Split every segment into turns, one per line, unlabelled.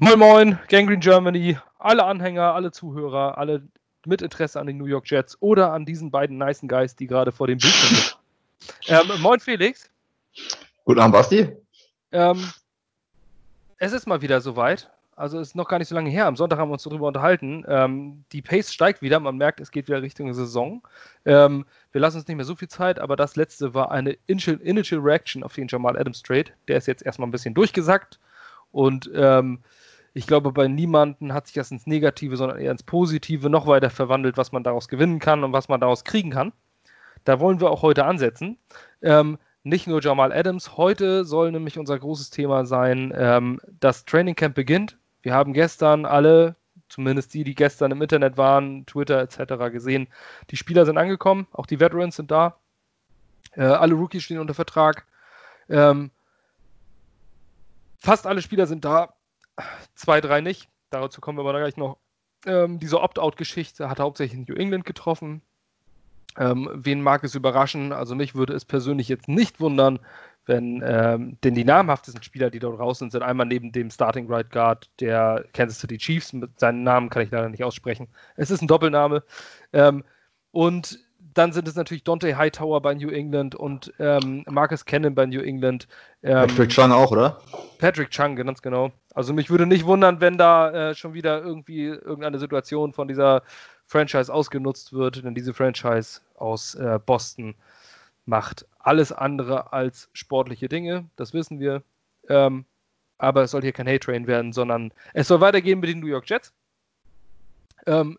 Moin Moin, Gangrene Germany, alle Anhänger, alle Zuhörer, alle mit Interesse an den New York Jets oder an diesen beiden nice Guys, die gerade vor dem Bildschirm sind. Ähm, moin Felix.
Guten Abend, Basti.
Ähm, es ist mal wieder soweit. Also es ist noch gar nicht so lange her. Am Sonntag haben wir uns darüber unterhalten. Ähm, die Pace steigt wieder. Man merkt, es geht wieder Richtung Saison. Ähm, wir lassen uns nicht mehr so viel Zeit, aber das letzte war eine Initial, Initial Reaction auf den Jamal Adams Trade. Der ist jetzt erstmal ein bisschen durchgesackt. Und ähm, ich glaube, bei niemandem hat sich das ins Negative, sondern eher ins Positive noch weiter verwandelt, was man daraus gewinnen kann und was man daraus kriegen kann. Da wollen wir auch heute ansetzen. Ähm, nicht nur Jamal Adams. Heute soll nämlich unser großes Thema sein, ähm, das Training Camp beginnt. Wir haben gestern alle, zumindest die, die gestern im Internet waren, Twitter etc. gesehen, die Spieler sind angekommen, auch die Veterans sind da. Äh, alle Rookies stehen unter Vertrag. Ähm, fast alle Spieler sind da zwei, drei nicht. Dazu kommen wir aber gleich noch. Ähm, diese Opt-out-Geschichte hat hauptsächlich New England getroffen. Ähm, wen mag es überraschen? Also mich würde es persönlich jetzt nicht wundern, wenn, ähm, denn die namhaftesten Spieler, die dort raus sind, sind einmal neben dem Starting Right Guard der Kansas City Chiefs. Mit seinen Namen kann ich leider nicht aussprechen. Es ist ein Doppelname. Ähm, und dann sind es natürlich Dante Hightower bei New England und ähm, Marcus Cannon bei New England.
Ähm, Patrick Chung auch, oder?
Patrick Chung, ganz genau. Also mich würde nicht wundern, wenn da äh, schon wieder irgendwie irgendeine Situation von dieser Franchise ausgenutzt wird, denn diese Franchise aus äh, Boston macht alles andere als sportliche Dinge, das wissen wir. Ähm, aber es soll hier kein Hate-Train werden, sondern es soll weitergehen mit den New York Jets. Ähm,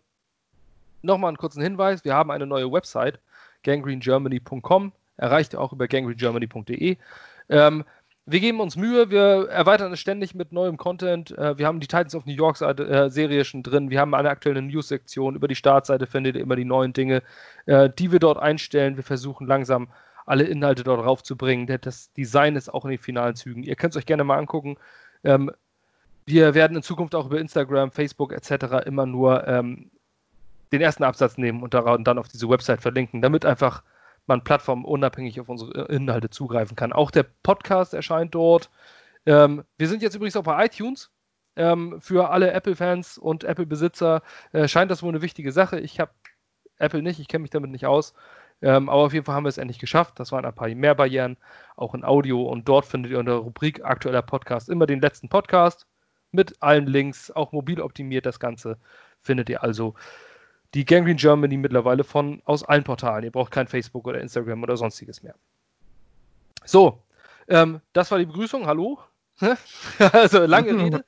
Nochmal einen kurzen Hinweis: Wir haben eine neue Website, gangrenegermany.com, erreicht auch über gangrenegermany.de. Ähm, wir geben uns Mühe, wir erweitern es ständig mit neuem Content. Äh, wir haben die Titans of New York äh, Serie schon drin. Wir haben eine aktuelle News-Sektion. Über die Startseite findet ihr immer die neuen Dinge, äh, die wir dort einstellen. Wir versuchen langsam alle Inhalte dort raufzubringen. Das Design ist auch in den finalen Zügen. Ihr könnt es euch gerne mal angucken. Ähm, wir werden in Zukunft auch über Instagram, Facebook etc. immer nur ähm, den ersten Absatz nehmen und dann auf diese Website verlinken, damit einfach man plattformunabhängig auf unsere Inhalte zugreifen kann. Auch der Podcast erscheint dort. Ähm, wir sind jetzt übrigens auch bei iTunes. Ähm, für alle Apple-Fans und Apple-Besitzer äh, scheint das wohl eine wichtige Sache. Ich habe Apple nicht, ich kenne mich damit nicht aus. Ähm, aber auf jeden Fall haben wir es endlich geschafft. Das waren ein paar mehr Barrieren, auch in Audio. Und dort findet ihr unter der Rubrik aktueller Podcast immer den letzten Podcast mit allen Links, auch mobil optimiert das Ganze. Findet ihr also die Gangrene Germany mittlerweile von aus allen Portalen. Ihr braucht kein Facebook oder Instagram oder sonstiges mehr. So, ähm, das war die Begrüßung. Hallo. also lange Rede.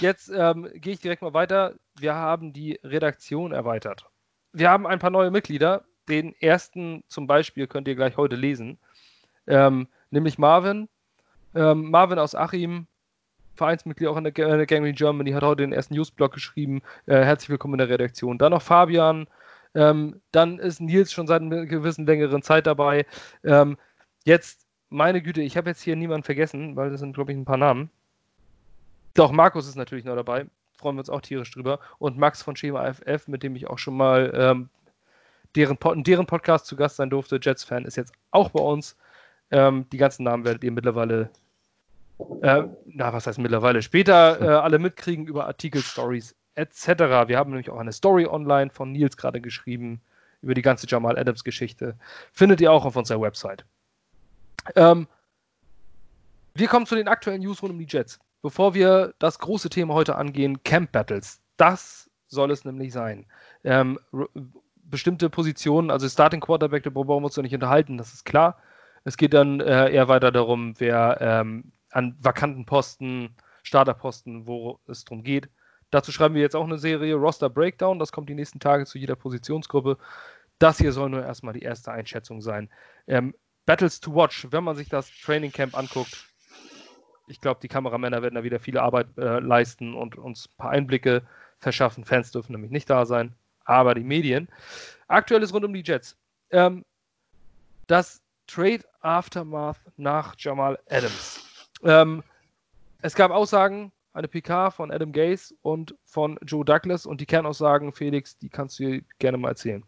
Jetzt ähm, gehe ich direkt mal weiter. Wir haben die Redaktion erweitert. Wir haben ein paar neue Mitglieder. Den ersten zum Beispiel könnt ihr gleich heute lesen. Ähm, nämlich Marvin. Ähm, Marvin aus Achim Vereinsmitglied auch in der, in der Gangrene Germany, hat heute den ersten Newsblog geschrieben. Äh, herzlich willkommen in der Redaktion. Dann noch Fabian. Ähm, dann ist Nils schon seit einer gewissen längeren Zeit dabei. Ähm, jetzt, meine Güte, ich habe jetzt hier niemanden vergessen, weil das sind, glaube ich, ein paar Namen. Doch, Markus ist natürlich noch dabei. Freuen wir uns auch tierisch drüber. Und Max von Schema FF, mit dem ich auch schon mal ähm, deren, deren Podcast zu Gast sein durfte. Jets-Fan ist jetzt auch bei uns. Ähm, die ganzen Namen werdet ihr mittlerweile äh, na, was heißt mittlerweile, später äh, alle mitkriegen über Artikel, Stories etc. Wir haben nämlich auch eine Story online von Nils gerade geschrieben über die ganze Jamal Adams Geschichte. Findet ihr auch auf unserer Website. Ähm, wir kommen zu den aktuellen News rund um die Jets. Bevor wir das große Thema heute angehen, Camp Battles. Das soll es nämlich sein. Ähm, bestimmte Positionen, also Starting Quarterback, da brauchen wir uns ja nicht unterhalten, das ist klar. Es geht dann äh, eher weiter darum, wer ähm, an vakanten Posten, Starterposten, wo es darum geht. Dazu schreiben wir jetzt auch eine Serie Roster Breakdown. Das kommt die nächsten Tage zu jeder Positionsgruppe. Das hier soll nur erstmal die erste Einschätzung sein. Ähm, Battles to Watch, wenn man sich das Training Camp anguckt, ich glaube, die Kameramänner werden da wieder viele Arbeit äh, leisten und uns ein paar Einblicke verschaffen. Fans dürfen nämlich nicht da sein, aber die Medien. Aktuell ist rund um die Jets. Ähm, das Trade Aftermath nach Jamal Adams. Ähm, es gab Aussagen, eine PK von Adam Gaze und von Joe Douglas und die Kernaussagen, Felix, die kannst du gerne mal erzählen.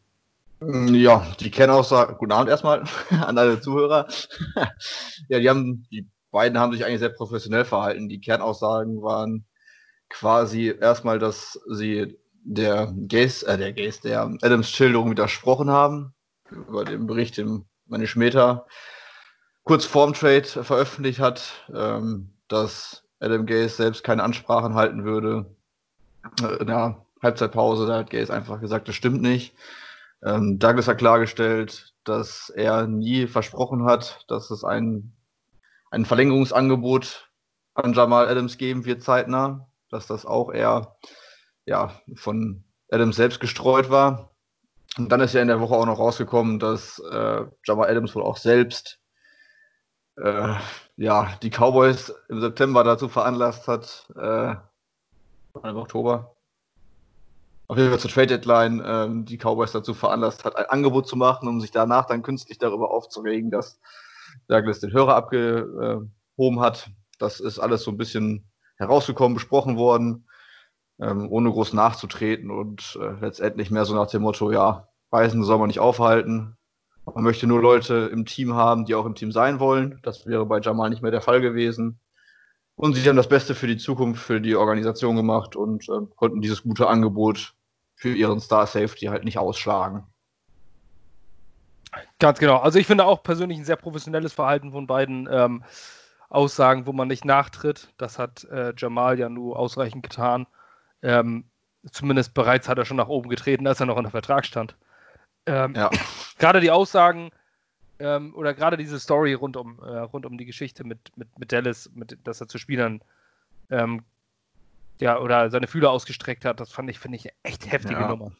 Mm, ja, die Kernaussagen, guten Abend erstmal an alle Zuhörer. ja, die haben, die beiden haben sich eigentlich sehr professionell verhalten. Die Kernaussagen waren, quasi erstmal, dass sie der Gaze, äh, der Gaze, der Adams Schilderung widersprochen haben, über den Bericht, den Manny Schmeter kurz vorm Trade veröffentlicht hat, ähm, dass Adam Gaze selbst keine Ansprachen halten würde. Äh, der Halbzeitpause, da hat Gaze einfach gesagt, das stimmt nicht. Ähm, Douglas hat klargestellt, dass er nie versprochen hat, dass es ein, ein Verlängerungsangebot an Jamal Adams geben wird zeitnah, dass das auch eher ja, von Adams selbst gestreut war. Und dann ist ja in der Woche auch noch rausgekommen, dass äh, Jamal Adams wohl auch selbst äh, ja, die Cowboys im September dazu veranlasst hat, äh, im Oktober, auf jeden Fall zur Trade Deadline ähm, die Cowboys dazu veranlasst hat, ein Angebot zu machen, um sich danach dann künstlich darüber aufzuregen, dass Douglas den Hörer abgehoben hat. Das ist alles so ein bisschen herausgekommen, besprochen worden, ähm, ohne groß nachzutreten und äh, letztendlich mehr so nach dem Motto, ja, Reisen soll man nicht aufhalten. Man möchte nur Leute im Team haben, die auch im Team sein wollen. Das wäre bei Jamal nicht mehr der Fall gewesen. Und sie haben das Beste für die Zukunft, für die Organisation gemacht und äh, konnten dieses gute Angebot für ihren Star Safety halt nicht ausschlagen.
Ganz genau. Also ich finde auch persönlich ein sehr professionelles Verhalten von beiden ähm, Aussagen, wo man nicht nachtritt. Das hat äh, Jamal ja nur ausreichend getan. Ähm, zumindest bereits hat er schon nach oben getreten, als er noch unter Vertrag stand. Ähm, ja. Gerade die Aussagen ähm, oder gerade diese Story rund um, äh, rund um die Geschichte mit, mit, mit Dallas, mit, dass er zu Spielern ähm, ja, oder seine Fühler ausgestreckt hat, das fand ich, finde ich, echt heftige ja. Nummer.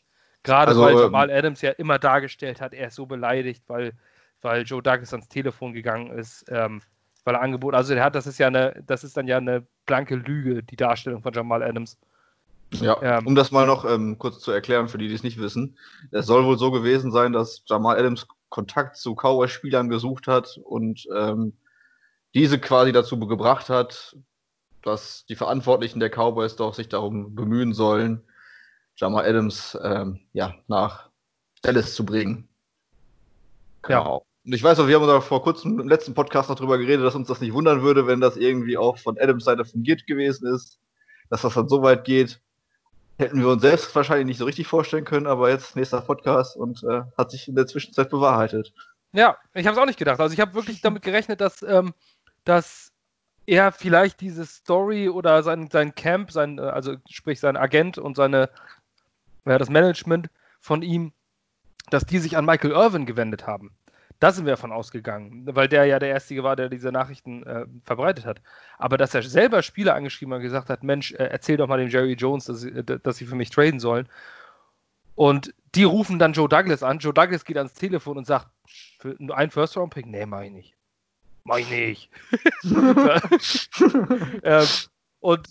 Gerade also, weil ähm, Jamal Adams ja immer dargestellt hat, er ist so beleidigt, weil, weil Joe Douglas ans Telefon gegangen ist, ähm, weil er angeboten, also der hat, das ist ja eine, das ist dann ja eine blanke Lüge, die Darstellung von Jamal Adams.
Ja, ähm, um das mal noch ähm, kurz zu erklären, für die, die es nicht wissen. Es soll wohl so gewesen sein, dass Jamal Adams Kontakt zu Cowboy-Spielern gesucht hat und ähm, diese quasi dazu gebracht hat, dass die Verantwortlichen der Cowboys doch sich darum bemühen sollen, Jamal Adams ähm, ja, nach Dallas zu bringen. Genau. Ja. Und ich weiß auch, wir haben da vor kurzem im letzten Podcast noch drüber geredet, dass uns das nicht wundern würde, wenn das irgendwie auch von Adams Seite fungiert gewesen ist, dass das dann so weit geht. Hätten wir uns selbst wahrscheinlich nicht so richtig vorstellen können, aber jetzt nächster Podcast und äh, hat sich in der Zwischenzeit bewahrheitet.
Ja, ich habe es auch nicht gedacht. Also ich habe wirklich damit gerechnet, dass, ähm, dass er vielleicht diese Story oder sein, sein Camp, sein, äh, also sprich sein Agent und seine, ja, das Management von ihm, dass die sich an Michael Irvin gewendet haben. Da sind wir davon ausgegangen, weil der ja der Erste war, der diese Nachrichten äh, verbreitet hat. Aber dass er selber Spieler angeschrieben hat und gesagt hat, Mensch, äh, erzähl doch mal dem Jerry Jones, dass sie, äh, dass sie für mich traden sollen. Und die rufen dann Joe Douglas an. Joe Douglas geht ans Telefon und sagt, für einen First-Round-Pick? Nee, mach ich nicht. Mach ich nicht. ähm, und,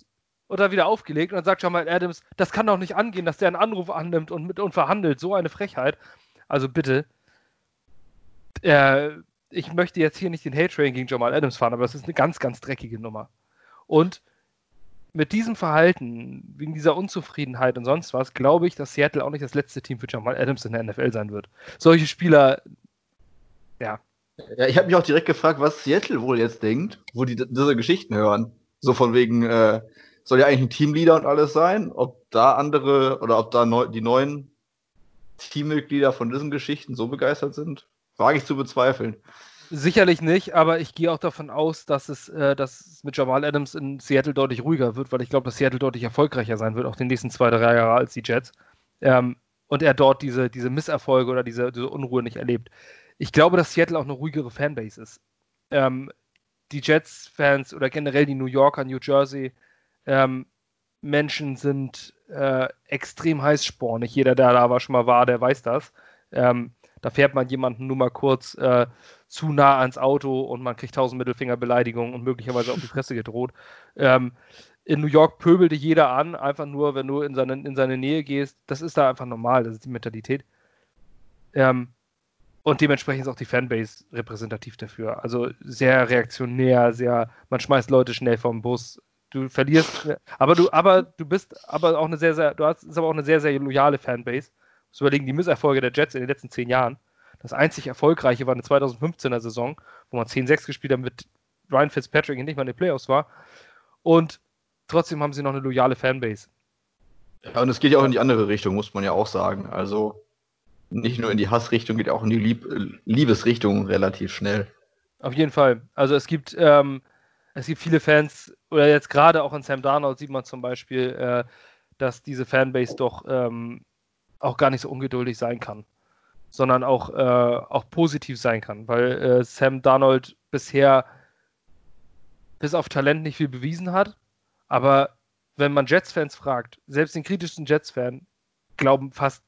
und dann wieder aufgelegt und dann sagt Jamal Adams, das kann doch nicht angehen, dass der einen Anruf annimmt und mit uns verhandelt. So eine Frechheit. Also bitte. Äh, ich möchte jetzt hier nicht den Hate-Train gegen Jamal Adams fahren, aber das ist eine ganz, ganz dreckige Nummer. Und mit diesem Verhalten, wegen dieser Unzufriedenheit und sonst was, glaube ich, dass Seattle auch nicht das letzte Team für Jamal Adams in der NFL sein wird. Solche Spieler, ja,
ja, ich habe mich auch direkt gefragt, was Seattle wohl jetzt denkt, wo die diese Geschichten hören. So von wegen, äh, soll ja eigentlich ein Teamleader und alles sein. Ob da andere oder ob da neu, die neuen Teammitglieder von diesen Geschichten so begeistert sind, wage ich zu bezweifeln.
Sicherlich nicht, aber ich gehe auch davon aus, dass es, äh, dass es mit Jamal Adams in Seattle deutlich ruhiger wird, weil ich glaube, dass Seattle deutlich erfolgreicher sein wird, auch die nächsten zwei, drei Jahre als die Jets. Ähm, und er dort diese, diese Misserfolge oder diese, diese Unruhe nicht erlebt ich glaube, dass Seattle auch eine ruhigere Fanbase ist. Ähm, die Jets-Fans oder generell die New Yorker, New Jersey ähm, Menschen sind äh, extrem heißspornig. Jeder, der da aber schon mal war, der weiß das. Ähm, da fährt man jemanden nur mal kurz äh, zu nah ans Auto und man kriegt tausend Mittelfingerbeleidigungen und möglicherweise auf die Fresse gedroht. Ähm, in New York pöbelte jeder an, einfach nur, wenn du in seine, in seine Nähe gehst. Das ist da einfach normal, das ist die Mentalität. Ähm, und dementsprechend ist auch die Fanbase repräsentativ dafür. Also sehr reaktionär, sehr, man schmeißt Leute schnell vom Bus. Du verlierst, aber du, aber du bist aber auch eine sehr, sehr, du hast ist aber auch eine sehr, sehr loyale Fanbase. Du überlegen die Misserfolge der Jets in den letzten zehn Jahren. Das einzig erfolgreiche war eine 2015er Saison, wo man 10-6 gespielt hat mit Ryan Fitzpatrick und nicht mal in den Playoffs war. Und trotzdem haben sie noch eine loyale Fanbase.
Ja, und es geht ja auch in die andere Richtung, muss man ja auch sagen. Also nicht nur in die Hassrichtung, geht auch in die Lieb Liebesrichtung relativ schnell.
Auf jeden Fall. Also es gibt, ähm, es gibt viele Fans, oder jetzt gerade auch in Sam Darnold sieht man zum Beispiel, äh, dass diese Fanbase doch ähm, auch gar nicht so ungeduldig sein kann, sondern auch, äh, auch positiv sein kann, weil äh, Sam Darnold bisher bis auf Talent nicht viel bewiesen hat, aber wenn man Jets-Fans fragt, selbst den kritischsten Jets-Fan glauben fast,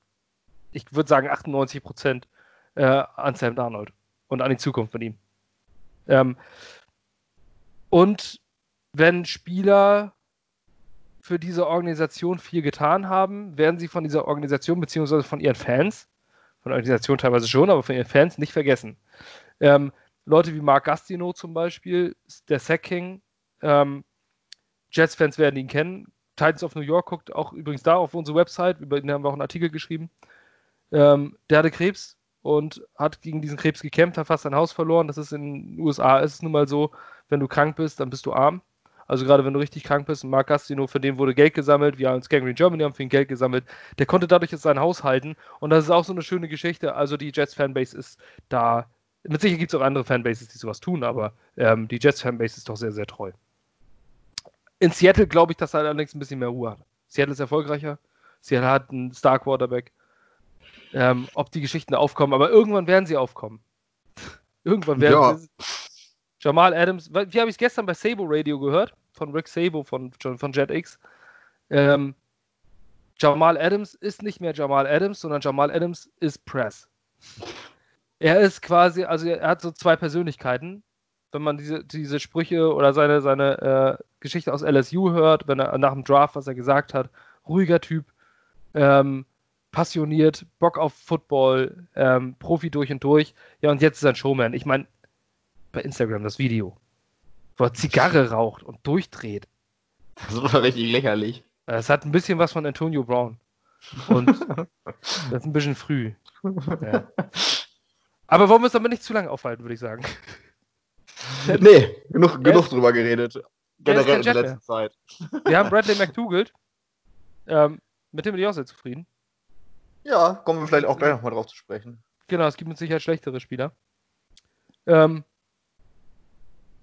ich würde sagen 98 Prozent äh, an Sam Darnold und an die Zukunft von ihm. Ähm, und wenn Spieler für diese Organisation viel getan haben, werden sie von dieser Organisation beziehungsweise von ihren Fans, von der Organisation teilweise schon, aber von ihren Fans nicht vergessen. Ähm, Leute wie Mark Gastino zum Beispiel, der Sacking, ähm, Jets-Fans werden ihn kennen. Titans of New York guckt auch übrigens da auf unsere Website, über den haben wir auch einen Artikel geschrieben. Ähm, der hatte Krebs und hat gegen diesen Krebs gekämpft, hat fast sein Haus verloren. Das ist in den USA, ist es nun mal so, wenn du krank bist, dann bist du arm. Also gerade wenn du richtig krank bist, Mark Gastino, für den wurde Geld gesammelt, wir als Gangrene Germany haben für ihn Geld gesammelt, der konnte dadurch jetzt sein Haus halten und das ist auch so eine schöne Geschichte. Also die Jets-Fanbase ist da, mit Sicherheit gibt es auch andere Fanbases, die sowas tun, aber ähm, die Jets-Fanbase ist doch sehr, sehr treu. In Seattle glaube ich, dass er allerdings ein bisschen mehr Ruhe hat. Seattle ist erfolgreicher, Seattle hat einen Star-Quarterback, ähm, ob die Geschichten aufkommen, aber irgendwann werden sie aufkommen. irgendwann werden ja. sie. Jamal Adams, wie habe ich es gestern bei Sabo Radio gehört? Von Rick Sabo von, von JetX. Ähm, Jamal Adams ist nicht mehr Jamal Adams, sondern Jamal Adams ist Press. Er ist quasi, also er hat so zwei Persönlichkeiten. Wenn man diese, diese Sprüche oder seine, seine äh, Geschichte aus LSU hört, wenn er nach dem Draft, was er gesagt hat, ruhiger Typ, ähm, passioniert, Bock auf Football, ähm, Profi durch und durch. Ja, und jetzt ist er ein Showman. Ich meine, bei Instagram das Video, wo er Zigarre raucht und durchdreht.
Das war richtig lächerlich.
Es hat ein bisschen was von Antonio Brown. Und das ist ein bisschen früh. Ja. Aber wollen wir uns damit nicht zu lange aufhalten, würde ich sagen.
nee, genug, genug drüber geredet. Generell in der letzten mehr. Zeit.
Wir haben Bradley McDougald. Ähm, mit dem bin ich auch sehr zufrieden.
Ja, kommen wir vielleicht auch gleich nochmal drauf zu sprechen.
Genau, es gibt mit Sicherheit schlechtere Spieler. Ähm,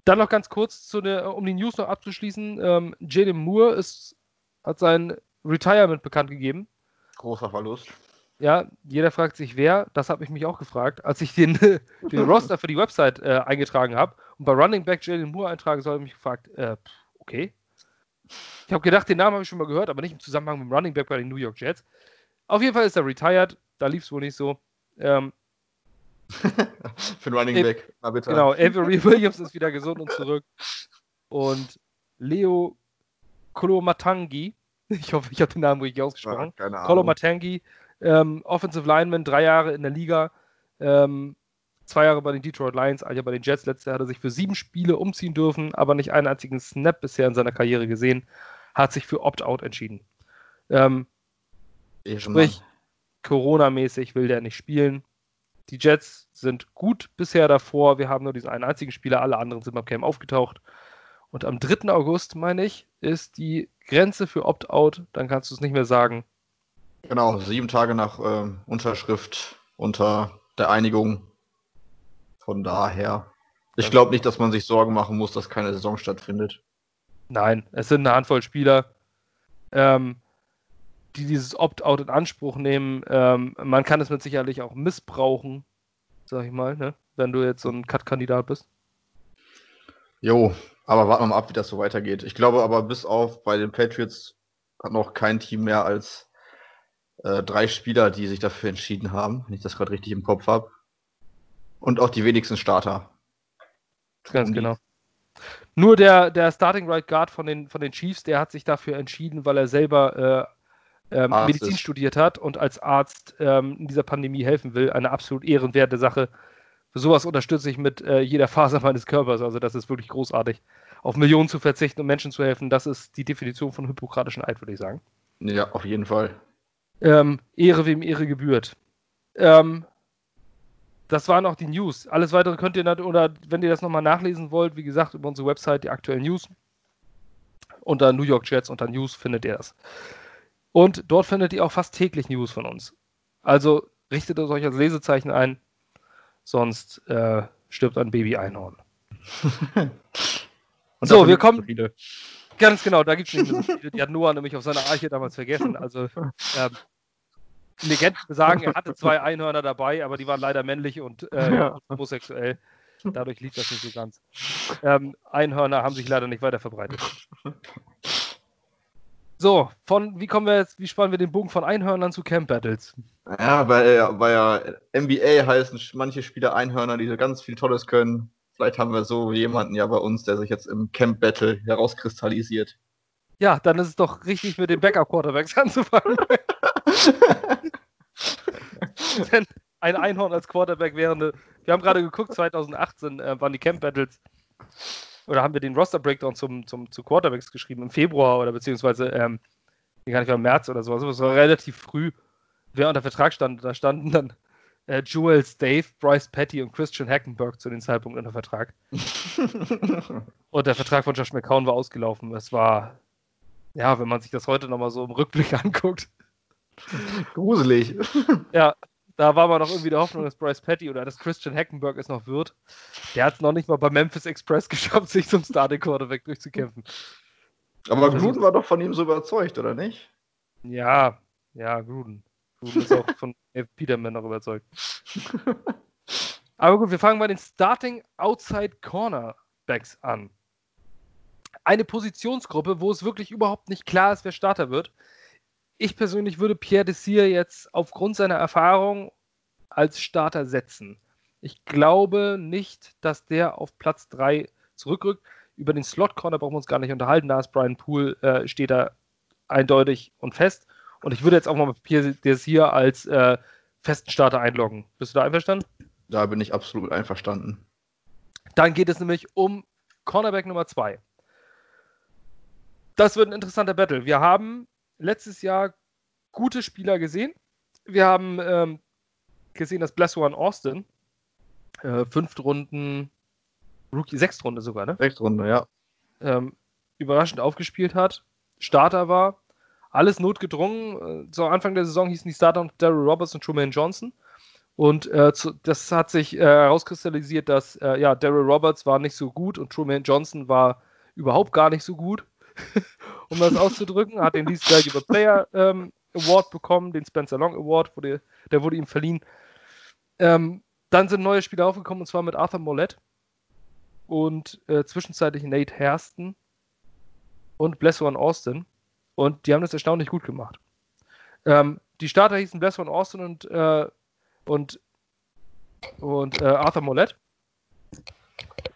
dann noch ganz kurz, der, um die News noch abzuschließen. Ähm, Jalen Moore ist, hat sein Retirement bekannt gegeben.
Großer Verlust.
Ja, jeder fragt sich, wer. Das habe ich mich auch gefragt, als ich den, den Roster für die Website äh, eingetragen habe und bei Running Back Jalen Moore eintragen soll, habe ich mich gefragt, äh, okay. Ich habe gedacht, den Namen habe ich schon mal gehört, aber nicht im Zusammenhang mit dem Running Back bei den New York Jets. Auf jeden Fall ist er retired. Da lief es wohl nicht so. Ähm,
Für den Running Back.
Na bitte. Genau, Avery Williams ist wieder gesund und zurück. Und Leo Kolomatangi, ich hoffe, ich habe den Namen richtig ausgesprochen. Ja, keine Ahnung. Kolomatangi, ähm, Offensive Lineman, drei Jahre in der Liga. Ähm, zwei Jahre bei den Detroit Lions, ein Jahr bei den Jets. Letztes Jahr hat er sich für sieben Spiele umziehen dürfen, aber nicht einen einzigen Snap bisher in seiner Karriere gesehen. Hat sich für Opt-out entschieden. Ähm, Sprich, Corona-mäßig will der nicht spielen. Die Jets sind gut bisher davor. Wir haben nur diesen einen einzigen Spieler, alle anderen sind beim Camp aufgetaucht. Und am 3. August, meine ich, ist die Grenze für Opt-out. Dann kannst du es nicht mehr sagen.
Genau, sieben Tage nach äh, Unterschrift unter der Einigung. Von daher. Ich glaube nicht, dass man sich Sorgen machen muss, dass keine Saison stattfindet.
Nein, es sind eine Handvoll Spieler. Ähm, die dieses Opt-out in Anspruch nehmen. Ähm, man kann es mit sicherlich auch missbrauchen, sag ich mal, ne? wenn du jetzt so ein Cut-Kandidat bist.
Jo, aber warten wir mal ab, wie das so weitergeht. Ich glaube aber, bis auf bei den Patriots hat noch kein Team mehr als äh, drei Spieler, die sich dafür entschieden haben, wenn ich das gerade richtig im Kopf habe. Und auch die wenigsten Starter.
Ganz um genau. Nur der, der Starting Right Guard von den, von den Chiefs, der hat sich dafür entschieden, weil er selber äh, ähm, Medizin ist. studiert hat und als Arzt ähm, in dieser Pandemie helfen will. Eine absolut ehrenwerte Sache. Für sowas unterstütze ich mit äh, jeder Faser meines Körpers. Also das ist wirklich großartig. Auf Millionen zu verzichten und Menschen zu helfen, das ist die Definition von hippokratischen Eid, würde ich sagen.
Ja, auf jeden Fall.
Ähm, Ehre wem Ehre gebührt. Ähm, das waren auch die News. Alles weitere könnt ihr, oder wenn ihr das nochmal nachlesen wollt, wie gesagt, über unsere Website, die aktuellen News. unter New York Jets, unter News findet ihr das. Und dort findet ihr auch fast täglich News von uns. Also richtet euch als Lesezeichen ein, sonst äh, stirbt ein Baby Einhorn. so, wir kommen. So ganz genau, da gibt es nicht mehr so viele. Die hat Noah nämlich auf seiner Arche damals vergessen. Also ähm, Legenden sagen, er hatte zwei Einhörner dabei, aber die waren leider männlich und äh, ja. homosexuell. Dadurch liegt das nicht so ganz. Ähm, Einhörner haben sich leider nicht weiter verbreitet. So, von wie kommen wir jetzt, wie spannen wir den Bogen von Einhörnern zu Camp Battles?
Ja, weil, weil ja NBA heißen manche Spieler Einhörner, die so ganz viel Tolles können. Vielleicht haben wir so jemanden ja bei uns, der sich jetzt im Camp Battle herauskristallisiert.
Ja, dann ist es doch richtig, mit den Backup-Quarterbacks anzufangen. Denn ein Einhorn als Quarterback wäre eine. Wir haben gerade geguckt, 2018 äh, waren die Camp Battles. Oder haben wir den Roster Breakdown zum, zum, zu Quarterbacks geschrieben im Februar oder beziehungsweise ähm, gar nicht mehr im März oder sowas. Das war relativ früh, wer unter Vertrag stand. Da standen dann äh, Jules Dave, Bryce Petty und Christian Hackenberg zu dem Zeitpunkt unter Vertrag. und der Vertrag von Josh McCown war ausgelaufen. Es war, ja, wenn man sich das heute nochmal so im Rückblick anguckt.
Gruselig.
ja, da war man noch irgendwie der Hoffnung, dass Bryce Petty oder dass Christian Hackenberg es noch wird. Der hat es noch nicht mal bei Memphis Express geschafft, sich zum Starting Quarterback durchzukämpfen.
Aber Gruden war doch von ihm so überzeugt, oder nicht?
Ja, ja, Gruden. Gruden ist auch von Peterman noch überzeugt. Aber gut, wir fangen bei den Starting Outside Cornerbacks an. Eine Positionsgruppe, wo es wirklich überhaupt nicht klar ist, wer Starter wird ich persönlich würde Pierre Dessir jetzt aufgrund seiner Erfahrung als Starter setzen. Ich glaube nicht, dass der auf Platz 3 zurückrückt. Über den Slot-Corner brauchen wir uns gar nicht unterhalten. Da ist Brian Poole, äh, steht da eindeutig und fest. Und ich würde jetzt auch mal Pierre Dessir als äh, festen Starter einloggen. Bist du da einverstanden?
Da bin ich absolut einverstanden.
Dann geht es nämlich um Cornerback Nummer 2. Das wird ein interessanter Battle. Wir haben letztes Jahr gute Spieler gesehen. Wir haben ähm, gesehen, dass Bless One Austin äh, fünf Runden, Rookie, sechs Runde sogar, ne?
Sechs Runde, ja.
Ähm, überraschend aufgespielt hat, Starter war, alles notgedrungen. Äh, zu Anfang der Saison hießen die Starter Daryl Roberts und Truman Johnson. Und äh, zu, das hat sich äh, herauskristallisiert, dass äh, ja, Daryl Roberts war nicht so gut und Truman Johnson war überhaupt gar nicht so gut. um das auszudrücken. Hat den Valuable Player ähm, Award bekommen, den Spencer Long Award, wurde, der wurde ihm verliehen. Ähm, dann sind neue Spieler aufgekommen, und zwar mit Arthur Mollett und äh, zwischenzeitlich Nate Hairston und Bless One Austin. Und die haben das erstaunlich gut gemacht. Ähm, die Starter hießen Bless One Austin und, äh, und, und äh, Arthur Mollett.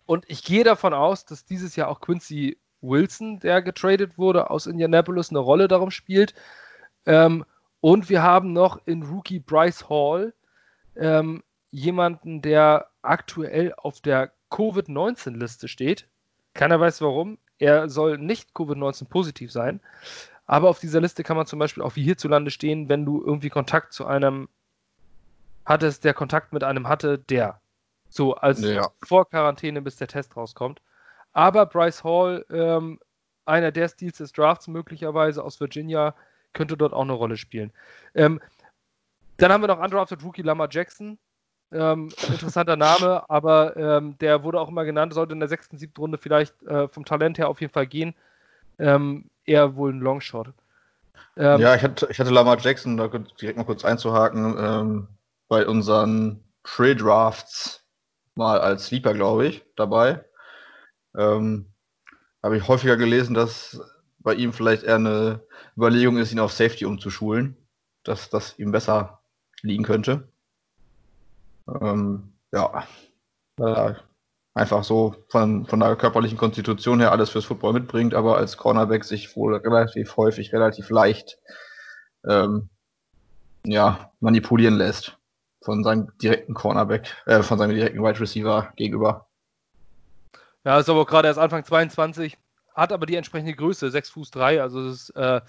Und ich gehe davon aus, dass dieses Jahr auch Quincy Wilson, der getradet wurde aus Indianapolis, eine Rolle darum spielt. Ähm, und wir haben noch in Rookie Bryce Hall ähm, jemanden, der aktuell auf der Covid-19-Liste steht. Keiner weiß warum. Er soll nicht Covid-19 positiv sein. Aber auf dieser Liste kann man zum Beispiel auch wie hierzulande stehen, wenn du irgendwie Kontakt zu einem hattest, der Kontakt mit einem hatte, der. So als ja. vor Quarantäne, bis der Test rauskommt. Aber Bryce Hall, ähm, einer der Steals des Drafts möglicherweise aus Virginia, könnte dort auch eine Rolle spielen. Ähm, dann haben wir noch undrafted Rookie Lamar Jackson. Ähm, interessanter Name, aber ähm, der wurde auch immer genannt, sollte in der sechsten, siebten Runde vielleicht äh, vom Talent her auf jeden Fall gehen. Ähm, eher wohl ein Longshot.
Ähm, ja, ich hatte, ich hatte Lamar Jackson, da direkt mal kurz einzuhaken, bei unseren Pre-Drafts mal als Sleeper, glaube ich, dabei. Ähm, Habe ich häufiger gelesen, dass bei ihm vielleicht eher eine Überlegung ist, ihn auf Safety umzuschulen, dass das ihm besser liegen könnte. Ähm, ja, äh, einfach so von, von der körperlichen Konstitution her alles fürs Football mitbringt, aber als Cornerback sich wohl relativ häufig, relativ leicht ähm, ja, manipulieren lässt von seinem direkten Cornerback, äh, von seinem direkten Wide Receiver gegenüber.
Ja, ist aber gerade erst Anfang 22, hat aber die entsprechende Größe, 6 Fuß 3, also das ist äh,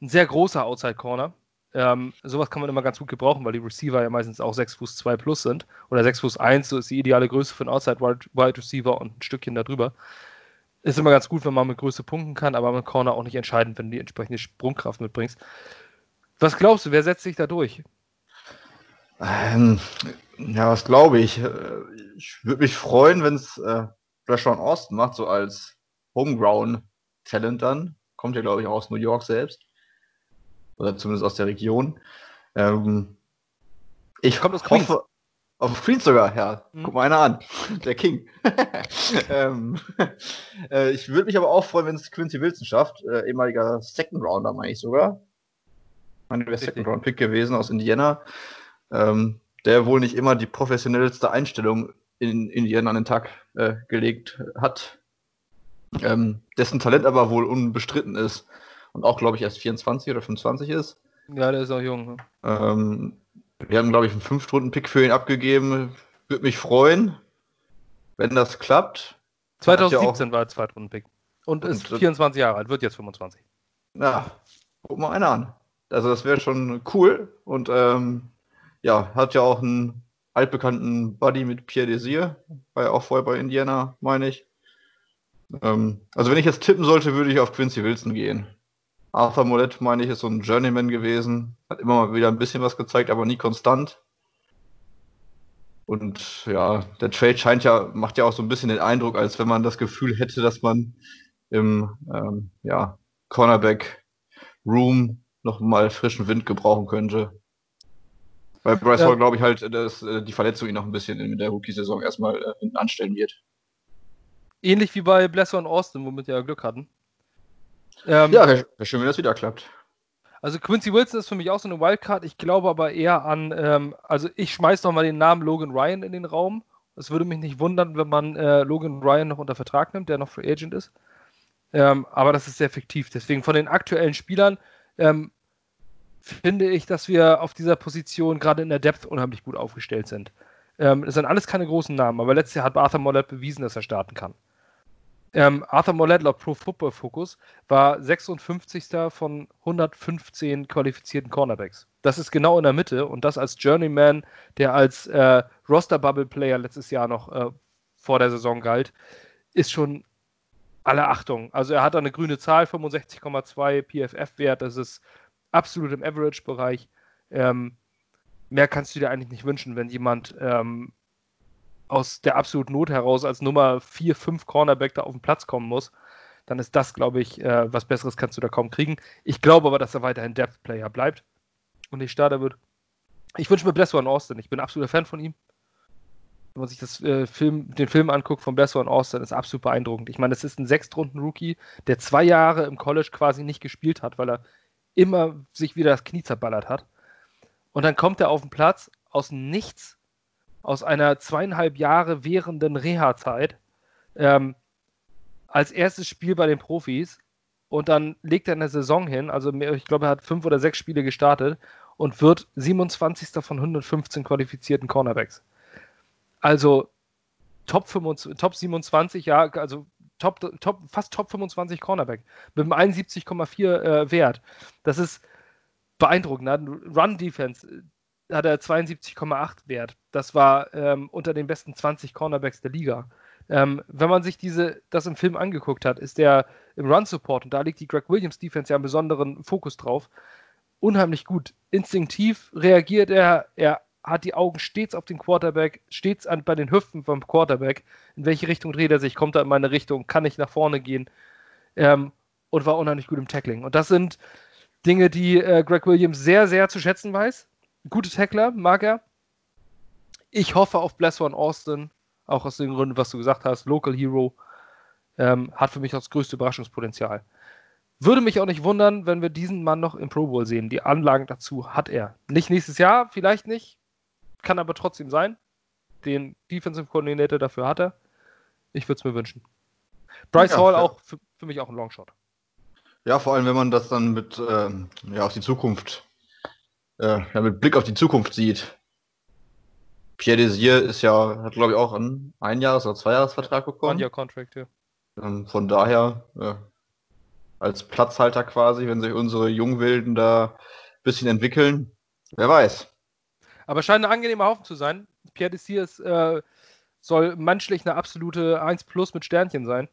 ein sehr großer Outside Corner. Ähm, sowas kann man immer ganz gut gebrauchen, weil die Receiver ja meistens auch 6 Fuß 2 plus sind. Oder 6 Fuß 1, so ist die ideale Größe für einen Outside Wide Receiver und ein Stückchen darüber. Ist immer ganz gut, wenn man mit Größe punkten kann, aber mit Corner auch nicht entscheidend, wenn du die entsprechende Sprungkraft mitbringst. Was glaubst du, wer setzt sich da durch?
Ähm, ja, was glaube ich? Äh, ich würde mich freuen, wenn es äh, Rashawn Austin macht, so als Homegrown-Talent dann. Kommt ja, glaube ich, auch aus New York selbst. Oder zumindest aus der Region. Ähm, ich aus Queens. hoffe, auf Queens sogar, ja. Mhm. Guck mal einer an. Der King. ähm, äh, ich würde mich aber auch freuen, wenn es Quincy Wilson schafft. Äh, ehemaliger Second Rounder, meine ich sogar. Meine wäre Second Round Pick gewesen aus Indiana. Ähm, der wohl nicht immer die professionellste Einstellung in Indiana an den Tag äh, gelegt hat. Ähm, dessen Talent aber wohl unbestritten ist und auch, glaube ich, erst 24 oder 25 ist.
Ja, der ist auch jung. Ne?
Ähm, wir haben, glaube ich, einen Fünf-Stunden-Pick für ihn abgegeben. Würde mich freuen, wenn das klappt.
2017 ja war er Zweitrunden-Pick. Und, und ist 24 Jahre alt, wird jetzt 25.
Ja, guck mal einer an. Also das wäre schon cool. Und ähm, ja, hat ja auch einen altbekannten Buddy mit Pierre Desir. War ja auch vorher bei Indiana, meine ich. Ähm, also wenn ich jetzt tippen sollte, würde ich auf Quincy Wilson gehen. Arthur Mollett, meine ich, ist so ein Journeyman gewesen. Hat immer mal wieder ein bisschen was gezeigt, aber nie konstant. Und ja, der Trade scheint ja, macht ja auch so ein bisschen den Eindruck, als wenn man das Gefühl hätte, dass man im ähm, ja, Cornerback Room noch mal frischen Wind gebrauchen könnte. Weil Bryce ja. Hall, glaube ich, halt, dass äh, die Verletzung ihn noch ein bisschen in der Rookie-Saison erstmal äh, hinten anstellen wird.
Ähnlich wie bei Blesser und Austin, womit wir ja Glück hatten.
Ähm, ja, wäre wär schön, wenn das wieder klappt.
Also Quincy Wilson ist für mich auch so eine Wildcard. Ich glaube aber eher an, ähm, also ich schmeiß noch mal den Namen Logan Ryan in den Raum. Es würde mich nicht wundern, wenn man äh, Logan Ryan noch unter Vertrag nimmt, der noch Free Agent ist. Ähm, aber das ist sehr fiktiv. Deswegen von den aktuellen Spielern ähm, finde ich, dass wir auf dieser Position gerade in der Depth unheimlich gut aufgestellt sind. Ähm, es sind alles keine großen Namen, aber letztes Jahr hat Arthur Mollett bewiesen, dass er starten kann. Ähm, Arthur Mollett laut Pro Football Focus war 56. von 115 qualifizierten Cornerbacks. Das ist genau in der Mitte und das als Journeyman, der als äh, Roster-Bubble-Player letztes Jahr noch äh, vor der Saison galt, ist schon alle Achtung. Also er hat eine grüne Zahl, 65,2 PFF-Wert, das ist absolut im Average-Bereich. Ähm, mehr kannst du dir eigentlich nicht wünschen, wenn jemand ähm, aus der absoluten Not heraus als Nummer 4, 5 Cornerback da auf den Platz kommen muss, dann ist das, glaube ich, äh, was Besseres kannst du da kaum kriegen. Ich glaube aber, dass er weiterhin Depth-Player bleibt und nicht Starter wird. Ich wünsche mir Blessor in Austin. Ich bin absoluter Fan von ihm. Wenn man sich das, äh, Film, den Film anguckt von Blessor in Austin, ist absolut beeindruckend. Ich meine, es ist ein Sechstrunden-Rookie, der zwei Jahre im College quasi nicht gespielt hat, weil er immer sich wieder das Knie zerballert hat. Und dann kommt er auf den Platz aus Nichts aus einer zweieinhalb Jahre währenden Reha-Zeit ähm, als erstes Spiel bei den Profis und dann legt er eine Saison hin, also ich glaube, er hat fünf oder sechs Spiele gestartet und wird 27. von 115 qualifizierten Cornerbacks. Also Top, 25, Top 27, ja, also Top, Top, fast Top 25 Cornerback mit einem 71,4 äh, Wert. Das ist beeindruckend. Run Defense, hat er 72,8 Wert. Das war ähm, unter den besten 20 Cornerbacks der Liga. Ähm, wenn man sich diese, das im Film angeguckt hat, ist der im Run-Support, und da liegt die Greg Williams Defense ja einen besonderen Fokus drauf, unheimlich gut. Instinktiv reagiert er, er hat die Augen stets auf den Quarterback, stets an, bei den Hüften vom Quarterback. In welche Richtung dreht er sich? Kommt er in meine Richtung? Kann ich nach vorne gehen? Ähm, und war unheimlich gut im Tackling. Und das sind Dinge, die äh, Greg Williams sehr, sehr zu schätzen weiß gute Tackler, mag er. Ich hoffe auf Bless One Austin, auch aus den Gründen, was du gesagt hast. Local Hero ähm, hat für mich das größte Überraschungspotenzial. Würde mich auch nicht wundern, wenn wir diesen Mann noch im Pro Bowl sehen. Die Anlagen dazu hat er. Nicht nächstes Jahr, vielleicht nicht. Kann aber trotzdem sein. Den Defensive Coordinator dafür hat er. Ich würde es mir wünschen. Bryce ja, Hall auch für, für, mich auch ein Longshot.
Ja, vor allem, wenn man das dann mit ähm, ja, auf die Zukunft äh, ja, mit Blick auf die Zukunft sieht. Pierre Desir ist ja, hat glaube ich auch einen Einjahres- oder Zweijahresvertrag bekommen.
One-Year-Contract, ja.
Ähm, von daher, äh, als Platzhalter quasi, wenn sich unsere Jungwilden da ein bisschen entwickeln, wer weiß.
Aber scheint ein angenehmer Haufen zu sein. Pierre Desir ist, äh, soll menschlich eine absolute 1 Plus mit Sternchen sein.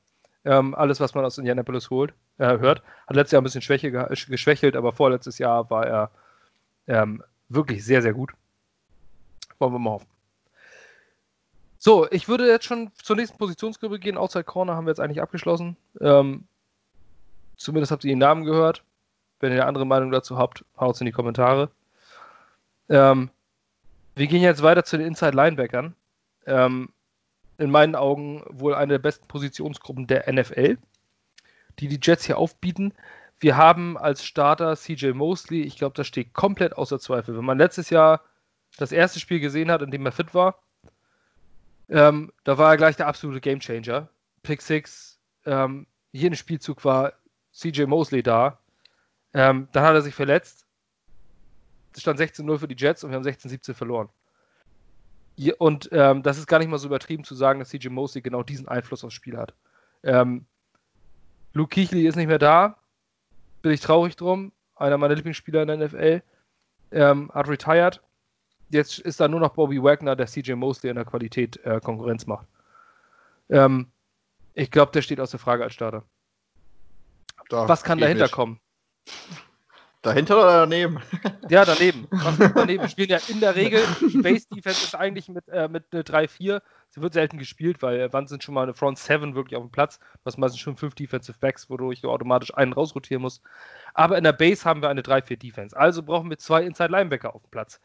Ähm, alles, was man aus Indianapolis holt, äh, hört. Hat letztes Jahr ein bisschen Schwäche geschwächelt, aber vorletztes Jahr war er ähm, wirklich sehr, sehr gut. Wollen wir mal hoffen. So, ich würde jetzt schon zur nächsten Positionsgruppe gehen. Outside Corner haben wir jetzt eigentlich abgeschlossen. Ähm, zumindest habt ihr den Namen gehört. Wenn ihr eine andere Meinung dazu habt, haut es in die Kommentare. Ähm, wir gehen jetzt weiter zu den Inside Linebackern. Ähm, in meinen Augen wohl eine der besten Positionsgruppen der NFL, die die Jets hier aufbieten. Wir haben als Starter CJ Mosley. Ich glaube, das steht komplett außer Zweifel. Wenn man letztes Jahr das erste Spiel gesehen hat, in dem er fit war, ähm, da war er gleich der absolute Gamechanger. Pick 6, ähm, jeden Spielzug war CJ Mosley da. Ähm, dann hat er sich verletzt. Es stand 16-0 für die Jets und wir haben 16-17 verloren. Und ähm, das ist gar nicht mal so übertrieben zu sagen, dass CJ Mosley genau diesen Einfluss aufs Spiel hat. Ähm, Luke Kiechli ist nicht mehr da. Bin ich traurig drum. Einer meiner Lieblingsspieler in der NFL. Ähm, hat retired jetzt ist da nur noch Bobby Wagner, der CJ Mosley in der Qualität äh, Konkurrenz macht. Ähm, ich glaube, der steht außer Frage als Starter. Da Was kann dahinter mit. kommen?
Dahinter oder daneben?
Ja, daneben. Daneben? Spielen ja in der Regel, die Base Defense ist eigentlich mit, äh, mit eine 3-4. Sie wird selten gespielt, weil äh, wann sind schon mal eine Front 7 wirklich auf dem Platz? Was meistens schon fünf Defensive Backs, wodurch du automatisch einen rausrotieren musst. Aber in der Base haben wir eine 3-4 Defense. Also brauchen wir zwei Inside Linebacker auf dem Platz.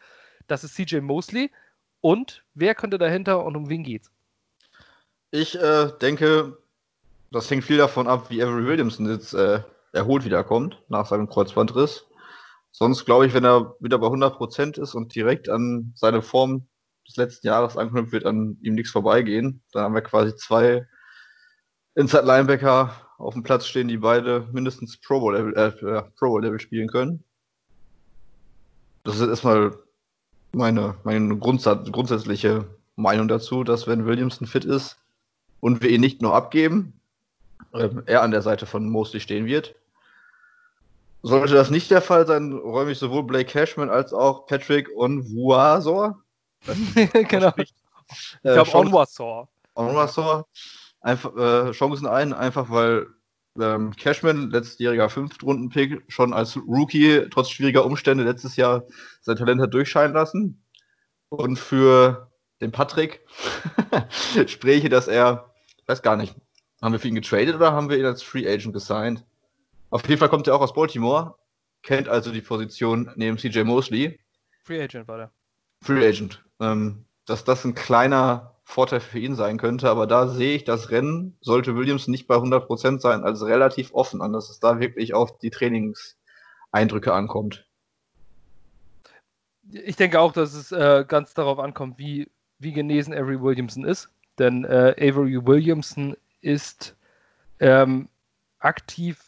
Das ist CJ Mosley. Und wer könnte dahinter und um wen geht's?
Ich äh, denke, das hängt viel davon ab, wie Avery Williamson jetzt äh, erholt wiederkommt nach seinem Kreuzbandriss. Sonst glaube ich, wenn er wieder bei 100% ist und direkt an seine Form des letzten Jahres anknüpft, wird an ihm nichts vorbeigehen. Dann haben wir quasi zwei Inside Linebacker auf dem Platz stehen, die beide mindestens Pro Bowl Level, äh, Pro Bowl Level spielen können. Das ist erstmal meine, meine Grundsatz, grundsätzliche Meinung dazu, dass wenn Williamson fit ist und wir ihn nicht nur abgeben, äh, er an der Seite von Mosley stehen wird. Sollte das nicht der Fall sein, räume ich sowohl Blake Cashman als auch Patrick Onwuasor.
genau. Ich äh, glaube Onwuasor.
Onwuasor. Einfach, äh, Chancen ein, einfach weil ähm, Cashman, letztjähriger Fünftrunden-Pick, schon als Rookie, trotz schwieriger Umstände, letztes Jahr sein Talent hat durchscheinen lassen. Und für den Patrick spreche, dass er, weiß gar nicht, haben wir für ihn getradet oder haben wir ihn als Free Agent gesigned? Auf jeden Fall kommt er auch aus Baltimore, kennt also die Position neben CJ Mosley.
Free Agent war der.
Free Agent. Ähm, dass das ein kleiner Vorteil für ihn sein könnte. Aber da sehe ich das Rennen, sollte Williams nicht bei 100% sein, als relativ offen an, dass es da wirklich auf die Trainingseindrücke ankommt.
Ich denke auch, dass es äh, ganz darauf ankommt, wie, wie genesen Avery Williamson ist. Denn äh, Avery Williamson ist ähm, aktiv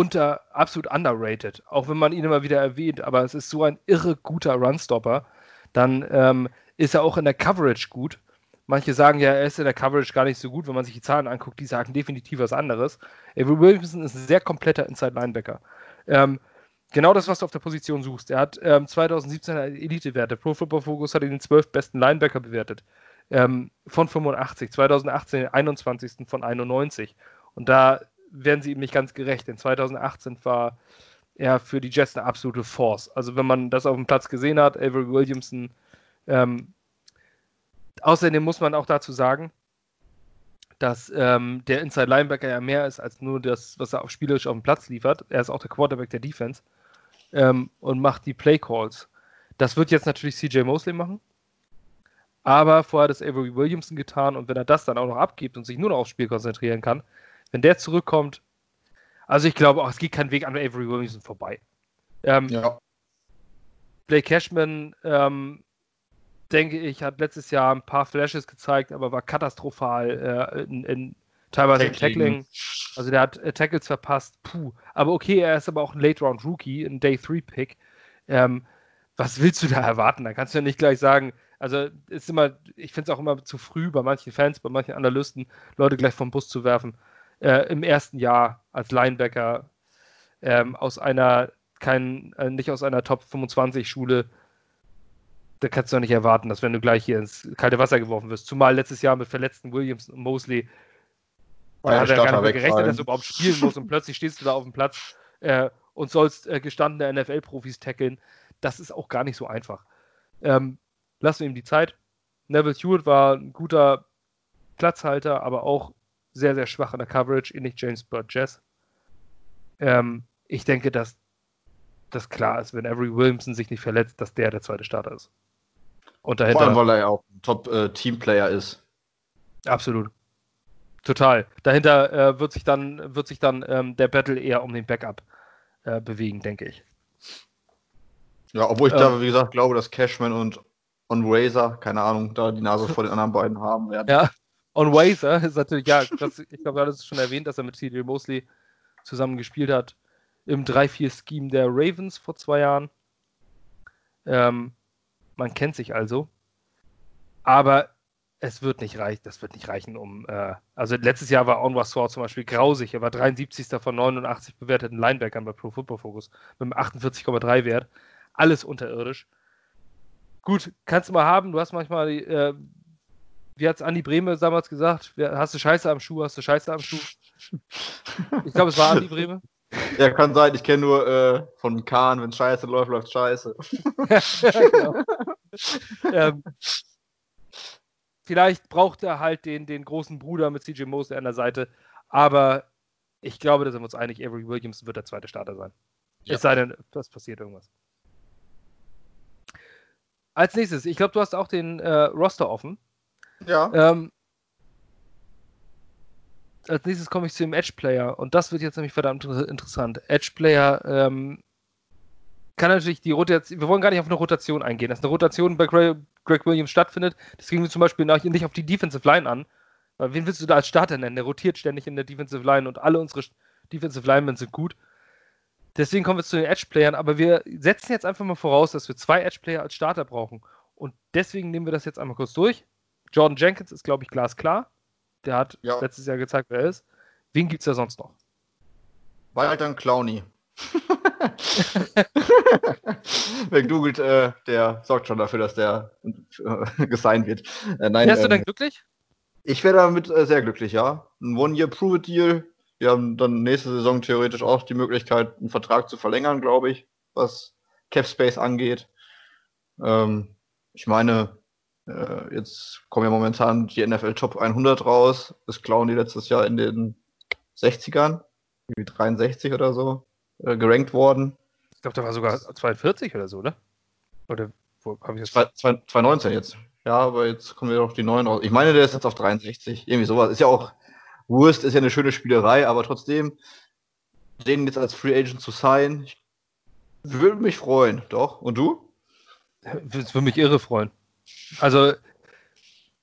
unter absolut underrated, auch wenn man ihn immer wieder erwähnt, aber es ist so ein irre guter Runstopper. Dann ähm, ist er auch in der Coverage gut. Manche sagen ja, er ist in der Coverage gar nicht so gut, wenn man sich die Zahlen anguckt, die sagen definitiv was anderes. Avery Williamson ist ein sehr kompletter Inside-Linebacker. Ähm, genau das, was du auf der Position suchst. Er hat ähm, 2017 Elite-Werte. Pro Football Focus hat ihn den 12 besten Linebacker bewertet. Ähm, von 85. 2018 den 21. von 91. Und da werden sie ihm nicht ganz gerecht, denn 2018 war er für die Jets eine absolute Force. Also wenn man das auf dem Platz gesehen hat, Avery Williamson ähm, Außerdem muss man auch dazu sagen, dass ähm, der Inside Linebacker ja mehr ist als nur das, was er auf spielerisch auf dem Platz liefert. Er ist auch der Quarterback der Defense ähm, und macht die Play Calls. Das wird jetzt natürlich CJ Mosley machen. Aber vorher hat es Avery Williamson getan und wenn er das dann auch noch abgibt und sich nur noch aufs Spiel konzentrieren kann, wenn der zurückkommt, also ich glaube auch, es geht kein Weg an Avery Williamson vorbei. Ähm, ja. Blake Cashman ähm, denke ich, hat letztes Jahr ein paar Flashes gezeigt, aber war katastrophal äh, in, in, teilweise im Tackling. Also der hat äh, Tackles verpasst. Puh. Aber okay, er ist aber auch ein Late-Round-Rookie, ein Day-3-Pick. Ähm, was willst du da erwarten? Da kannst du ja nicht gleich sagen, also ist immer, ich finde es auch immer zu früh bei manchen Fans, bei manchen Analysten, Leute gleich vom Bus zu werfen. Äh, Im ersten Jahr als Linebacker ähm, aus einer, kein, äh, nicht aus einer Top 25 Schule da kannst du doch nicht erwarten, dass wenn du gleich hier ins kalte Wasser geworfen wirst, zumal letztes Jahr mit verletzten Williams und Mosley, Da hat er gar nicht mehr gerechnet, dass er überhaupt spielen muss und plötzlich stehst du da auf dem Platz äh, und sollst äh, gestandene NFL-Profis tackeln. Das ist auch gar nicht so einfach. Ähm, lassen wir ihm die Zeit. Neville Hewitt war ein guter Platzhalter, aber auch sehr, sehr schwach in der Coverage, ähnlich James Bird Jess. Ähm, ich denke, dass das klar ist, wenn Avery Williamson sich nicht verletzt, dass der der zweite Starter ist.
Und dahinter, Vor allem, weil er ja auch ein Top-Teamplayer äh, ist.
Absolut. Total. Dahinter äh, wird sich dann, wird sich dann ähm, der Battle eher um den Backup äh, bewegen, denke ich.
Ja, obwohl ich ähm, da, wie gesagt, glaube, dass Cashman und On Razor, keine Ahnung, da die Nase vor den anderen beiden haben werden.
Ja, On Razor ist natürlich, ja, das, ich glaube, du hattest schon erwähnt, dass er mit CJ Mosley zusammen gespielt hat im 3-4-Scheme der Ravens vor zwei Jahren. Ähm, man kennt sich also. Aber es wird nicht reichen, das wird nicht reichen, um. Äh, also letztes Jahr war Onwa Sword zum Beispiel grausig. Er war 73. von 89 bewerteten Linebackern bei Pro Football Focus mit einem 48,3 Wert. Alles unterirdisch. Gut, kannst du mal haben. Du hast manchmal, äh, wie hat es Andi Breme damals gesagt? Hast du Scheiße am Schuh? Hast du Scheiße am Schuh? Ich glaube, es war Andi Breme.
Ja, kann sein. Ich kenne nur äh, von Kahn, wenn Scheiße läuft, läuft Scheiße. genau.
ähm, vielleicht braucht er halt den, den großen Bruder mit CJ Mosley an der Seite, aber ich glaube, da sind wir uns einig, Avery Williams wird der zweite Starter sein. Ja. Es sei denn, es passiert irgendwas. Als nächstes, ich glaube, du hast auch den äh, Roster offen.
Ja.
Ähm, als nächstes komme ich zu dem Edge-Player und das wird jetzt nämlich verdammt interessant. Edge-Player ähm, kann natürlich die Rotation, wir wollen gar nicht auf eine Rotation eingehen, dass eine Rotation bei Greg, Greg Williams stattfindet. Das ging wir zum Beispiel nicht auf die Defensive Line an. Weil wen willst du da als Starter nennen? Der rotiert ständig in der Defensive Line und alle unsere Defensive Linemen sind gut. Deswegen kommen wir zu den Edge-Playern, aber wir setzen jetzt einfach mal voraus, dass wir zwei Edge-Player als Starter brauchen. Und deswegen nehmen wir das jetzt einmal kurz durch. Jordan Jenkins ist, glaube ich, glasklar. Der hat ja. letztes Jahr gezeigt, wer er ist. Wen gibt es da sonst noch?
Walter dann Clowny. Wer googelt, äh, der sorgt schon dafür, dass der äh, gesigned wird.
Äh, nein, Wärst ähm, du denn glücklich?
Ich wäre damit äh, sehr glücklich, ja. Ein One-Year-Prove-Deal. Wir haben dann nächste Saison theoretisch auch die Möglichkeit, einen Vertrag zu verlängern, glaube ich, was Cap Space angeht. Ähm, ich meine, äh, jetzt kommen ja momentan die NFL Top 100 raus. Das klauen die letztes Jahr in den 60ern, irgendwie 63 oder so, äh, gerankt worden.
Ich glaube, da war sogar 42 oder so, ne? Oder
wo habe ich das? 2019 jetzt. Ja, aber jetzt kommen wir doch die neuen raus. Ich meine, der ist jetzt auf 63. Irgendwie sowas. Ist ja auch Wurst, ist ja eine schöne Spielerei, aber trotzdem, den jetzt als Free Agent zu sein, ich würde mich freuen, doch. Und du?
Das würde mich irre freuen. Also,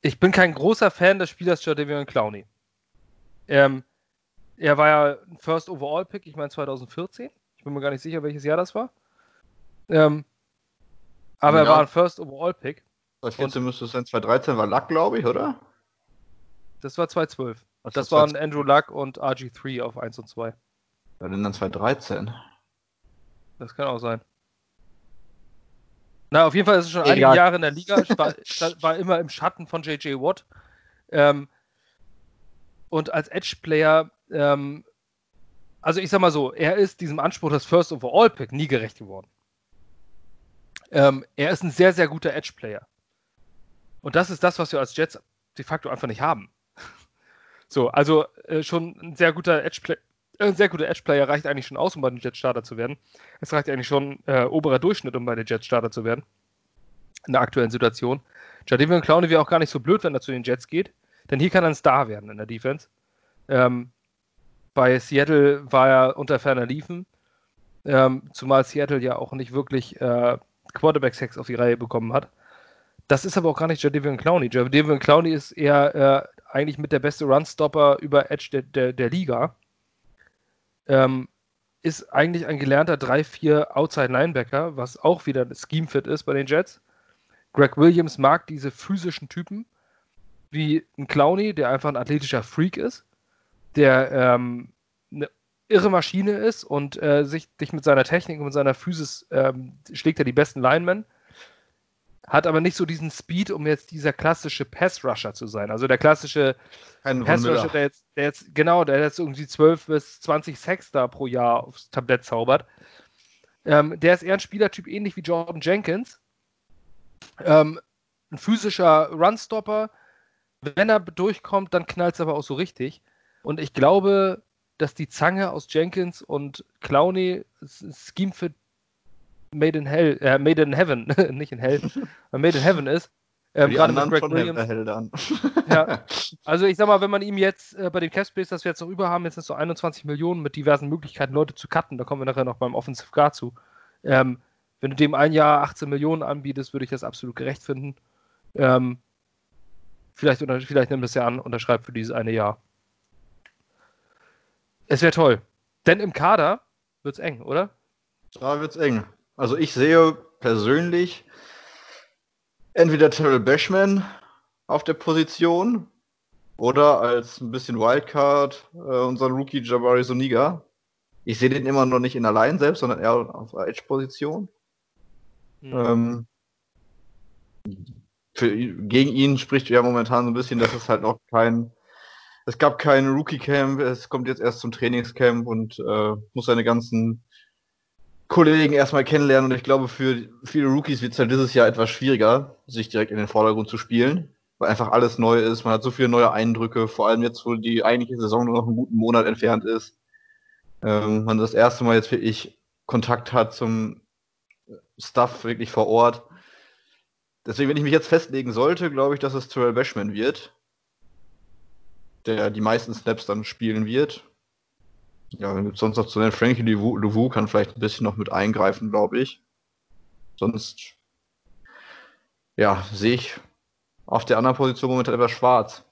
ich bin kein großer Fan des Spielers Jadavion Clowney. Ähm, er war ja ein First Overall Pick, ich meine 2014. Ich bin mir gar nicht sicher, welches Jahr das war. Ähm, aber ja. er war ein First Overall Pick.
2014 müsste es sein, 2013 war Luck, glaube ich, oder?
Das war 2012. Ach, das, das waren Andrew Luck und RG3 auf 1 und 2.
Ja, denn dann 2013.
Das kann auch sein. Na, auf jeden Fall ist es schon einige Jahre in der Liga. War, war immer im Schatten von JJ Watt. Ähm, und als Edge-Player, ähm, also ich sag mal so, er ist diesem Anspruch des First Overall Pick nie gerecht geworden. Ähm, er ist ein sehr, sehr guter Edge-Player. Und das ist das, was wir als Jets de facto einfach nicht haben. so, also äh, schon ein sehr guter Edge-Player ein sehr guter Edge-Player reicht eigentlich schon aus, um bei den Jets Starter zu werden. Es reicht eigentlich schon äh, oberer Durchschnitt, um bei den Jets Starter zu werden. In der aktuellen Situation. Jadavion Clowney wäre auch gar nicht so blöd, wenn er zu den Jets geht, denn hier kann er ein Star werden in der Defense. Ähm, bei Seattle war er unter ferner Liefen, ähm, zumal Seattle ja auch nicht wirklich äh, Quarterback-Sex auf die Reihe bekommen hat. Das ist aber auch gar nicht Jadavion Clowney. Jadavion Clowney ist eher äh, eigentlich mit der beste Runstopper über Edge der, der, der Liga ähm, ist eigentlich ein gelernter 3-4 Outside Linebacker, was auch wieder ein Scheme-Fit ist bei den Jets. Greg Williams mag diese physischen Typen, wie ein Clowney, der einfach ein athletischer Freak ist, der ähm, eine irre Maschine ist und äh, sich, sich mit seiner Technik und seiner Physis ähm, schlägt er die besten Linemen. Hat aber nicht so diesen Speed, um jetzt dieser klassische Pass-Rusher zu sein. Also der klassische Pass-Rusher, der jetzt, der jetzt, genau, der jetzt irgendwie 12 bis 20 Sacks da pro Jahr aufs Tablett zaubert. Ähm, der ist eher ein Spielertyp, ähnlich wie Jordan Jenkins. Ähm, ein physischer Runstopper. Wenn er durchkommt, dann knallt es aber auch so richtig. Und ich glaube, dass die Zange aus Jenkins und Clowney Scheme für Made in Hell, äh, Made in Heaven, nicht in Hell, Made in Heaven ist.
Ähm, gerade mit Greg Williams. Hell dann.
ja. Also ich sag mal, wenn man ihm jetzt äh, bei dem Capspace, das wir jetzt noch über haben, jetzt sind so 21 Millionen mit diversen Möglichkeiten, Leute zu cutten, da kommen wir nachher noch beim Offensive Guard zu. Ähm, wenn du dem ein Jahr 18 Millionen anbietest, würde ich das absolut gerecht finden. Ähm, vielleicht, oder, vielleicht nimmt es ja an, unterschreibt für dieses eine Jahr. Es wäre toll. Denn im Kader wird es eng, oder?
Da wird es eng. Also ich sehe persönlich entweder Terrell Bashman auf der Position oder als ein bisschen Wildcard äh, unseren Rookie Jabari Soniga. Ich sehe den immer noch nicht in der Line selbst, sondern eher auf der Edge-Position. Mhm. Ähm, für, gegen ihn spricht ja momentan so ein bisschen, dass es halt noch kein, es gab kein Rookie-Camp, es kommt jetzt erst zum Trainingscamp und äh, muss seine ganzen Kollegen erstmal kennenlernen. Und ich glaube, für viele Rookies wird es halt dieses Jahr etwas schwieriger, sich direkt in den Vordergrund zu spielen, weil einfach alles neu ist. Man hat so viele neue Eindrücke, vor allem jetzt, wo die eigentliche Saison nur noch einen guten Monat entfernt ist. Ähm, man das erste Mal jetzt wirklich Kontakt hat zum Stuff wirklich vor Ort. Deswegen, wenn ich mich jetzt festlegen sollte, glaube ich, dass es Terrell Bashman wird, der die meisten Snaps dann spielen wird. Ja, dann gibt es sonst noch zu nennen. Frankie Louvu kann vielleicht ein bisschen noch mit eingreifen, glaube ich. Sonst, ja, sehe ich auf der anderen Position momentan etwas schwarz.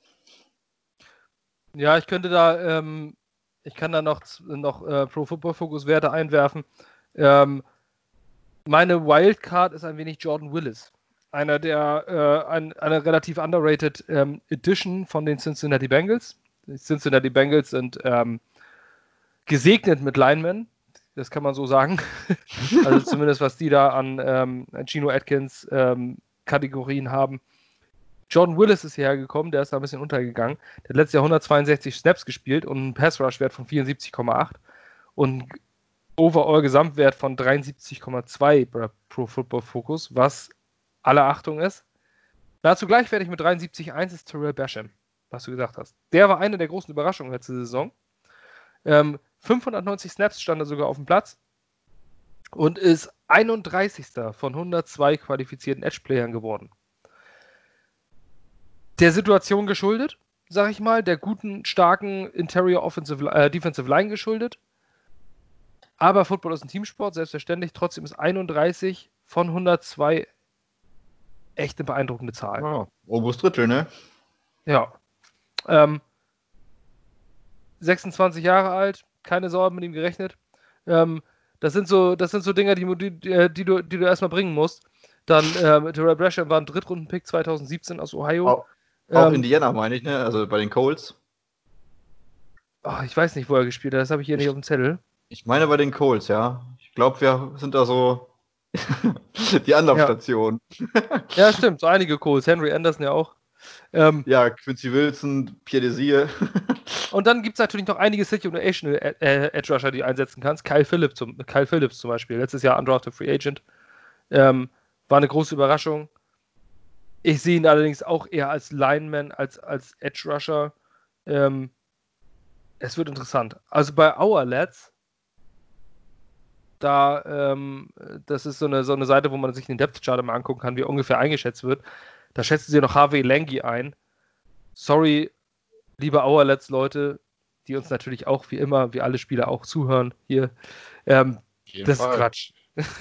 Ja, ich könnte da, ähm, ich kann da noch, noch äh, Pro Football Focus Werte einwerfen. Ähm, meine Wildcard ist ein wenig Jordan Willis. Einer der, äh, ein, eine relativ underrated ähm, Edition von den Cincinnati Bengals. Die Cincinnati Bengals sind ähm, gesegnet mit Linemen. Das kann man so sagen. also zumindest was die da an ähm, Gino Atkins ähm, Kategorien haben. Jordan Willis ist hierher gekommen, der ist da ein bisschen untergegangen. Der hat letztes Jahr 162 Snaps gespielt und einen Pass-Rush-Wert von 74,8 und Overall-Gesamtwert von 73,2 bei Pro Football Focus, was alle Achtung ist. Dazu gleichwertig mit 73,1 ist Terrell Basham, was du gesagt hast. Der war eine der großen Überraschungen letzte Saison. Ähm, 590 Snaps stand er sogar auf dem Platz und ist 31. von 102 qualifizierten Edge-Playern geworden. Der Situation geschuldet, sag ich mal, der guten, starken Interior Offensive, äh, Defensive Line geschuldet. Aber Football ist ein Teamsport, selbstverständlich. Trotzdem ist 31 von 102 echt eine beeindruckende Zahl.
Ja, obers Drittel, ne?
Ja. Ähm, 26 Jahre alt, keine Sorgen mit ihm gerechnet. Ähm, das sind so, das sind so Dinger, die, die, die, du, die du erstmal bringen musst. Dann ähm, Terrell Brasham war ein Drittrunden-Pick 2017 aus Ohio.
Auch, auch ähm, Indiana, meine ich, ne? Also bei den Colts.
Oh, ich weiß nicht, wo er gespielt hat, das habe ich hier nicht auf dem Zettel.
Ich meine bei den Colts, ja. Ich glaube, wir sind da so die Anlaufstation.
Ja. ja, stimmt, so einige Colts. Henry Anderson ja auch.
Ähm, ja, Quincy Wilson, Pierre Desir.
und dann gibt es natürlich noch einige Situational Edge Rusher, die du einsetzen kannst. Kyle Phillips zum, Kyle Phillips zum Beispiel, letztes Jahr Undrafted Free Agent. Ähm, war eine große Überraschung. Ich sehe ihn allerdings auch eher als Lineman, als, als Edge Rusher. Ähm, es wird interessant. Also bei Our Lads, da, ähm, das ist so eine, so eine Seite, wo man sich den Depth Chart mal angucken kann, wie ungefähr eingeschätzt wird. Da schätzen sie noch Harvey Langi ein. Sorry, liebe Auerlets Leute, die uns natürlich auch wie immer, wie alle Spieler auch zuhören hier. Ähm, das Fall. ist Quatsch.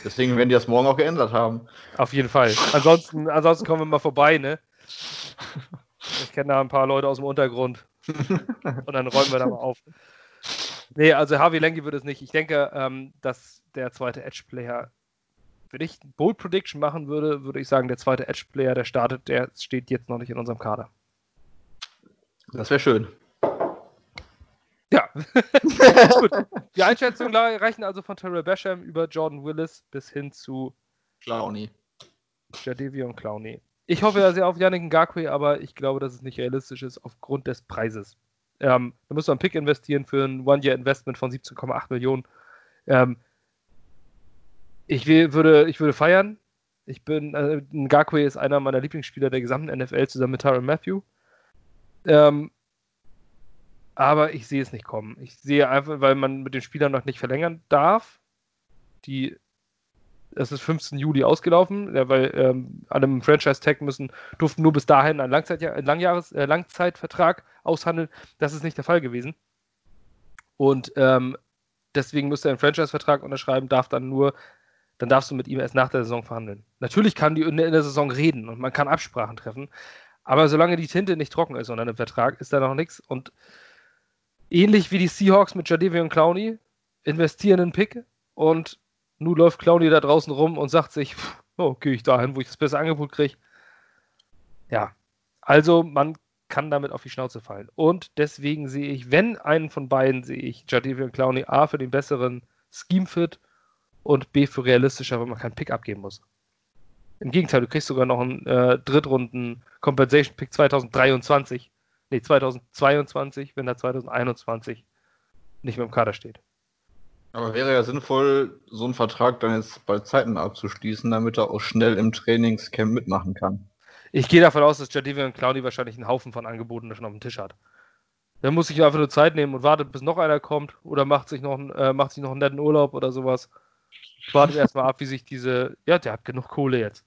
Deswegen werden die das morgen auch geändert haben.
Auf jeden Fall. Ansonsten, ansonsten kommen wir mal vorbei, ne? Ich kenne da ein paar Leute aus dem Untergrund. Und dann räumen wir da mal auf. Nee, also Harvey Langi würde es nicht. Ich denke, ähm, dass der zweite Edge-Player wenn ich Bold Prediction machen würde, würde ich sagen, der zweite Edge-Player, der startet, der steht jetzt noch nicht in unserem Kader.
Das wäre schön.
Ja. Gut. Die Einschätzungen reichen also von Terrell Basham über Jordan Willis bis hin zu
Clowney.
Jadavion Clowney. Ich hoffe ja sehr auf Yannick Ngakwe, aber ich glaube, dass es nicht realistisch ist aufgrund des Preises. Ähm, da müssen wir einen Pick investieren für ein One-Year-Investment von 17,8 Millionen. Ähm, ich will, würde, ich würde feiern. Ich bin, äh, Ngakwe ist einer meiner Lieblingsspieler der gesamten NFL zusammen mit Tyron Matthew. Ähm, aber ich sehe es nicht kommen. Ich sehe einfach, weil man mit den Spielern noch nicht verlängern darf. Die, es ist 15. Juli ausgelaufen, ja, weil ähm, alle im Franchise-Tag müssen, durften nur bis dahin einen, Langzeit, Langjahres, äh, Langzeitvertrag aushandeln. Das ist nicht der Fall gewesen. Und ähm, deswegen müsste er einen Franchise-Vertrag unterschreiben, darf dann nur dann darfst du mit ihm erst nach der Saison verhandeln. Natürlich kann die in der Saison reden und man kann Absprachen treffen, aber solange die Tinte nicht trocken ist unter einem Vertrag, ist da noch nichts. Und ähnlich wie die Seahawks mit Jadavion Clowney investieren in Pick und nun läuft Clowney da draußen rum und sagt sich, oh, gehe ich dahin, wo ich das beste Angebot kriege. Ja, also man kann damit auf die Schnauze fallen. Und deswegen sehe ich, wenn einen von beiden sehe ich Jadavion Clowney A für den besseren Scheme-Fit und B für realistischer, weil man keinen Pick abgeben muss. Im Gegenteil, du kriegst sogar noch einen äh, Drittrunden Compensation Pick 2023, nee 2022, wenn er 2021 nicht mehr im Kader steht.
Aber wäre ja sinnvoll, so einen Vertrag dann jetzt bei Zeiten abzuschließen, damit er auch schnell im Trainingscamp mitmachen kann.
Ich gehe davon aus, dass Jadivian Clowney wahrscheinlich einen Haufen von Angeboten schon auf dem Tisch hat. Der muss sich einfach nur Zeit nehmen und wartet, bis noch einer kommt oder macht sich noch, äh, macht sich noch einen netten Urlaub oder sowas wartet erstmal ab, wie sich diese. Ja, der hat genug Kohle jetzt.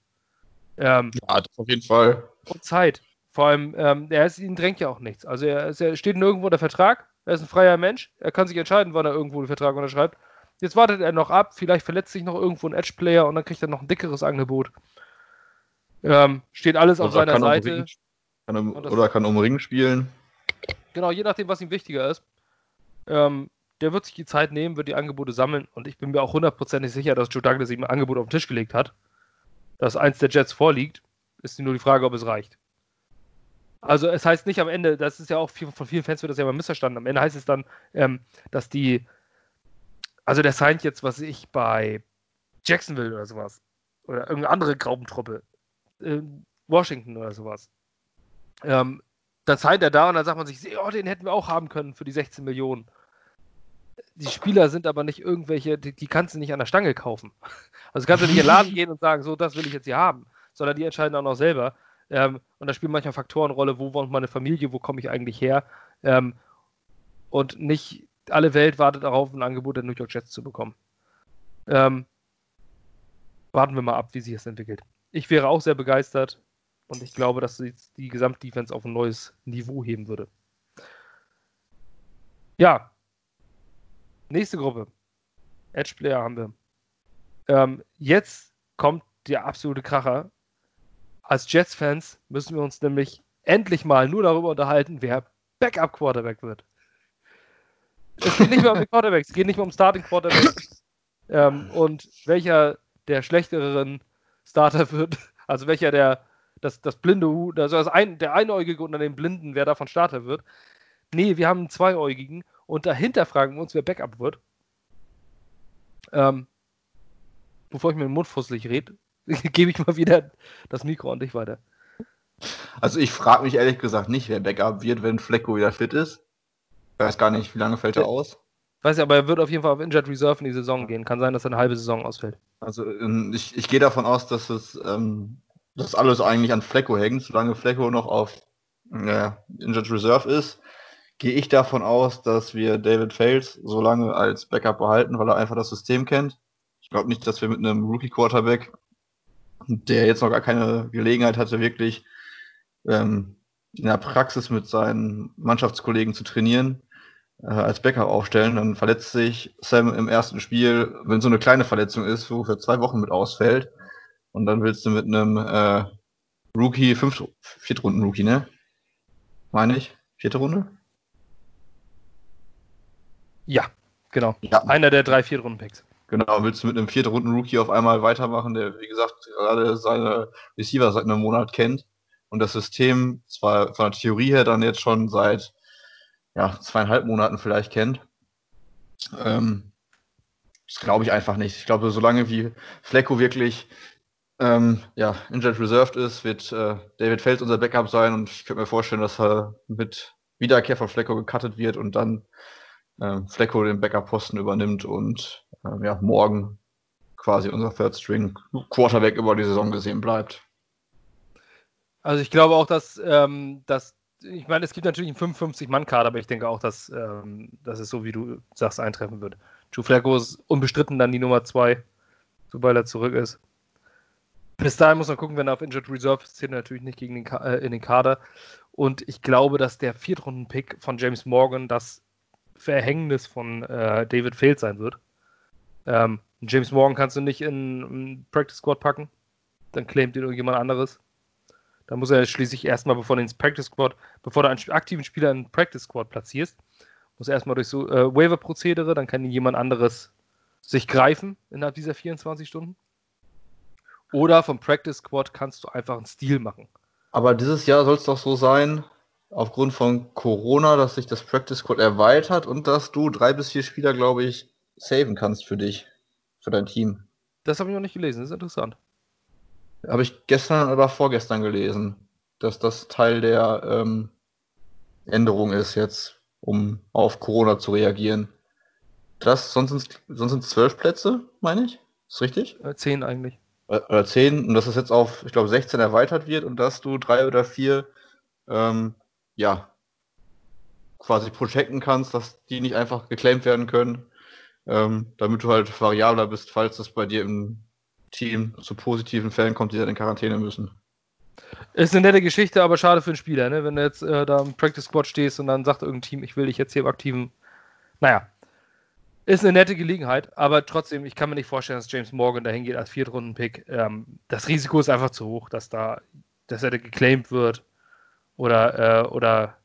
Ähm, ja, das auf jeden Fall.
Und Zeit. Vor allem, ähm, er ist, ihn drängt ja auch nichts. Also er, ist, er steht nirgendwo unter Vertrag. Er ist ein freier Mensch. Er kann sich entscheiden, wann er irgendwo den Vertrag unterschreibt. Jetzt wartet er noch ab. Vielleicht verletzt sich noch irgendwo ein Edge-Player und dann kriegt er noch ein dickeres Angebot. Ähm, steht alles oder auf seiner Seite.
Ring, kann um, oder kann um Ring spielen.
Genau, je nachdem, was ihm wichtiger ist. Ähm, der wird sich die Zeit nehmen, wird die Angebote sammeln und ich bin mir auch hundertprozentig sicher, dass Joe Douglas ihm ein Angebot auf den Tisch gelegt hat, dass eins der Jets vorliegt. Ist nur die Frage, ob es reicht. Also es heißt nicht am Ende, das ist ja auch viel, von vielen Fans wird das ja immer missverstanden. Am Ende heißt es dann, ähm, dass die, also der signed jetzt, was ich bei Jacksonville oder sowas oder irgendeine andere Graubentruppe, äh, Washington oder sowas. Ähm, da signed er da und dann sagt man sich, oh, den hätten wir auch haben können für die 16 Millionen die Spieler sind aber nicht irgendwelche, die, die, kannst du nicht an der Stange kaufen. Also kannst du nicht in den Laden gehen und sagen, so, das will ich jetzt hier haben, sondern die entscheiden auch noch selber. Ähm, und da spielen manchmal Faktoren Rolle, wo wohnt meine Familie, wo komme ich eigentlich her. Ähm, und nicht alle Welt wartet darauf, ein Angebot der New York Jets zu bekommen. Ähm, warten wir mal ab, wie sich das entwickelt. Ich wäre auch sehr begeistert und ich glaube, dass die Gesamtdefense auf ein neues Niveau heben würde. Ja, Nächste Gruppe. Edge Player haben wir. Ähm, jetzt kommt der absolute Kracher. Als Jets-Fans müssen wir uns nämlich endlich mal nur darüber unterhalten, wer Backup-Quarterback wird. Es geht nicht mehr um die Quarterbacks, es geht nicht mehr um Starting-Quarterbacks ähm, und welcher der schlechteren Starter wird, also welcher der das, das blinde Hu, also das ein, der Einäugige unter den Blinden, wer davon Starter wird. Nee, wir haben einen Zweiäugigen und dahinter fragen wir uns, wer Backup wird. Ähm, bevor ich mir den Mund fusselig rede, gebe ich mal wieder das Mikro an dich weiter.
Also ich frage mich ehrlich gesagt nicht, wer Backup wird, wenn Flecko wieder fit ist. Ich weiß gar nicht, wie lange fällt er aus.
Weiß ja, aber er wird auf jeden Fall auf Injured Reserve in die Saison gehen. Kann sein, dass er eine halbe Saison ausfällt.
Also ähm, ich, ich gehe davon aus, dass es ähm, dass alles eigentlich an Flecko hängt, solange Flecko noch auf äh, Injured Reserve ist gehe ich davon aus, dass wir David Fales so lange als Backup behalten, weil er einfach das System kennt. Ich glaube nicht, dass wir mit einem Rookie-Quarterback, der jetzt noch gar keine Gelegenheit hatte, wirklich ähm, in der Praxis mit seinen Mannschaftskollegen zu trainieren, äh, als Backup aufstellen. Dann verletzt sich Sam im ersten Spiel, wenn so eine kleine Verletzung ist, wo für zwei Wochen mit ausfällt. Und dann willst du mit einem äh, Rookie, fünf, Viertrunden Rookie, ne? Meine ich? Vierte Runde?
Ja, genau. Ja. Einer der drei Viertrunden-Picks.
Genau, willst du mit einem vierten Runden Rookie auf einmal weitermachen, der, wie gesagt, gerade seine Receiver seit einem Monat kennt und das System zwar von der Theorie her dann jetzt schon seit ja, zweieinhalb Monaten vielleicht kennt. Ähm, das glaube ich einfach nicht. Ich glaube, solange wie Flecko wirklich ähm, ja, Injured Reserved ist, wird äh, David Fels unser Backup sein und ich könnte mir vorstellen, dass er mit Wiederkehr von Flecko gecuttet wird und dann äh, Flecko den Backup-Posten übernimmt und äh, ja, morgen quasi unser Third String Quarterback über die Saison gesehen bleibt.
Also ich glaube auch, dass, ähm, dass ich meine, es gibt natürlich einen 55-Mann-Kader, aber ich denke auch, dass, ähm, dass es so, wie du sagst, eintreffen wird. Joe Flacco ist unbestritten dann die Nummer 2, sobald er zurück ist. Bis dahin muss man gucken, wenn er auf Injured Reserve ist, zählt natürlich nicht gegen den äh, in den Kader. Und ich glaube, dass der Viertrunden-Pick von James Morgan das Verhängnis von äh, David Field sein wird. Ähm, James Morgan kannst du nicht in einen Practice Squad packen. Dann claimt ihn irgendjemand anderes. Da muss er schließlich erstmal, bevor du ins Practice Squad, bevor du einen aktiven Spieler in Practice Squad platzierst, muss er erstmal durch so äh, Waiver-Prozedere, dann kann ihn jemand anderes sich greifen innerhalb dieser 24 Stunden. Oder vom Practice Squad kannst du einfach einen Stil machen.
Aber dieses Jahr soll es doch so sein, aufgrund von Corona, dass sich das Practice Squad erweitert und dass du drei bis vier Spieler, glaube ich, saven kannst für dich, für dein Team.
Das habe ich noch nicht gelesen, das ist interessant.
Habe ich gestern oder vorgestern gelesen, dass das Teil der ähm, Änderung ist jetzt, um auf Corona zu reagieren. Das, sonst sind es zwölf Plätze, meine ich. Ist richtig?
Äh, zehn eigentlich.
Äh, oder 10 und dass es jetzt auf, ich glaube, 16 erweitert wird und dass du drei oder vier, ähm, ja, quasi protecten kannst, dass die nicht einfach geclaimed werden können, ähm, damit du halt variabler bist, falls das bei dir im Team zu positiven Fällen kommt, die dann in Quarantäne müssen.
Ist eine nette Geschichte, aber schade für den Spieler, ne? wenn du jetzt äh, da im Practice Squad stehst und dann sagt irgendein Team, ich will dich jetzt hier im aktiven. Naja, ist eine nette Gelegenheit, aber trotzdem, ich kann mir nicht vorstellen, dass James Morgan dahin geht als Viertrunden-Pick. Ähm, das Risiko ist einfach zu hoch, dass da, dass er geclaimed wird oder, äh, oder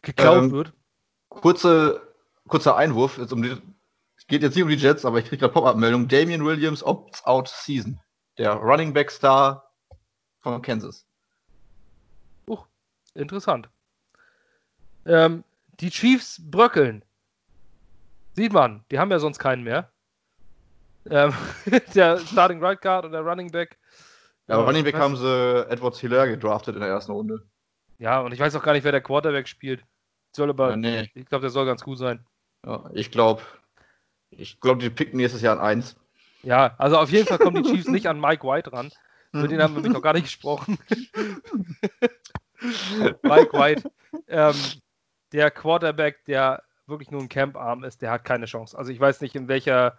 geklaut ähm, wird.
Kurze, kurzer Einwurf, jetzt um die, es geht jetzt nicht um die Jets, aber ich kriege gerade Pop-Up-Meldung. Damian Williams opts out Season. Der Running Back Star von Kansas.
Uh, interessant. Ähm, die Chiefs bröckeln. Sieht man, die haben ja sonst keinen mehr. Ähm, der Starting Right Guard und der Running Back.
Ja, aber Running Back haben sie Edwards Hilaire gedraftet in der ersten Runde.
Ja, und ich weiß auch gar nicht, wer der Quarterback spielt. Soll aber, ja, nee. ich glaube, der soll ganz gut sein.
Ja, ich glaube, ich glaube, die picken nächstes Jahr an 1.
Ja, also auf jeden Fall kommen die Chiefs nicht an Mike White ran. Über den haben wir noch gar nicht gesprochen. Mike White, ähm, der Quarterback, der wirklich nur ein Camparm ist, der hat keine Chance. Also ich weiß nicht, in welcher,